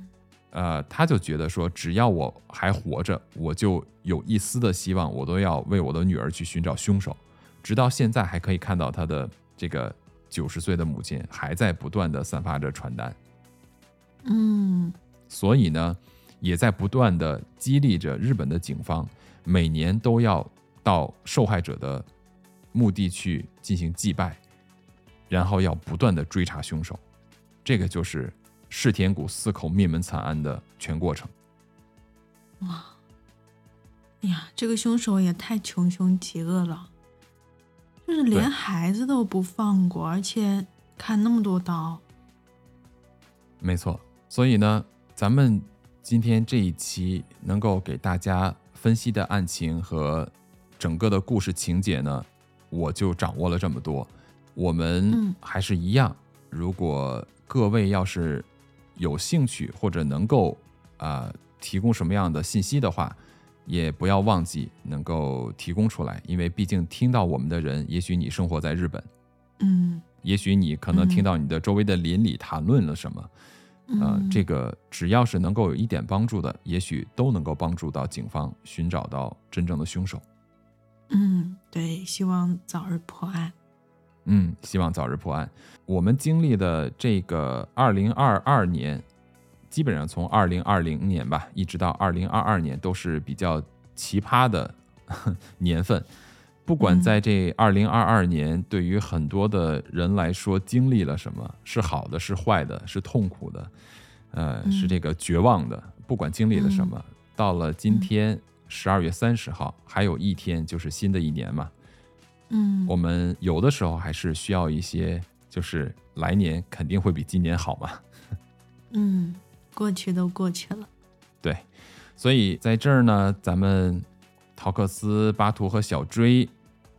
呃，他就觉得说，只要我还活着，我就有一丝的希望，我都要为我的女儿去寻找凶手。直到现在，还可以看到他的这个九十岁的母亲还在不断的散发着传单，嗯所以呢，也在不断的激励着日本的警方，每年都要到受害者的墓地去进行祭拜，然后要不断的追查凶手。这个就是世田谷四口灭门惨案的全过程。哇，哎呀，这个凶手也太穷凶极恶了，就是连孩子都不放过，而且砍那么多刀。没错，所以呢，咱们今天这一期能够给大家分析的案情和整个的故事情节呢，我就掌握了这么多。我们嗯还是一样，如果各位要是有兴趣或者能够啊、呃提供什么样的信息的话，也不要忘记能够提供出来，因为毕竟听到我们的人，也许你生活在日本，嗯也许你可能嗯听到你的周围的邻里谈论了什么。呃嗯，，这个只要是能够有一点帮助的，也许都能够帮助到警方寻找到真正的凶手。嗯，对，希望早日破案。嗯，希望早日破案。我们经历的这个二零二二年，基本上从二零二零年吧，一直到二零二二年，都是比较奇葩的 年份。不管嗯在这二零二二年，对于很多的人来说，经历了什么，是好的，是坏的，是痛苦的，呃，嗯是这个绝望的。不管经历了什么，到了今天十二月三十号，还有一天就是新的一年嘛。嗯，我们有的时候还是需要一些，就是来年肯定会比今年好嘛。嗯，过去都过去了。对，所以在这儿呢，咱们陶克斯、巴图和小追，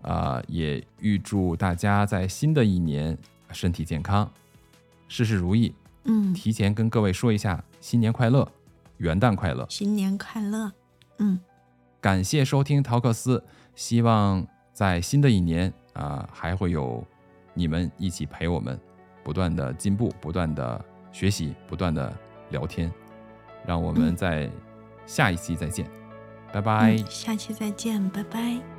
啊、也预祝大家在新的一年身体健康，事事如意。嗯，提前跟各位说一下，新年快乐，元旦快乐！新年快乐。嗯感谢收听陶克斯，希望在新的一年啊、还会有你们一起陪我们，不断的进步，不断的学习，不断的聊天，让我们嗯在下一期再见，拜拜。嗯，下期再见，拜拜。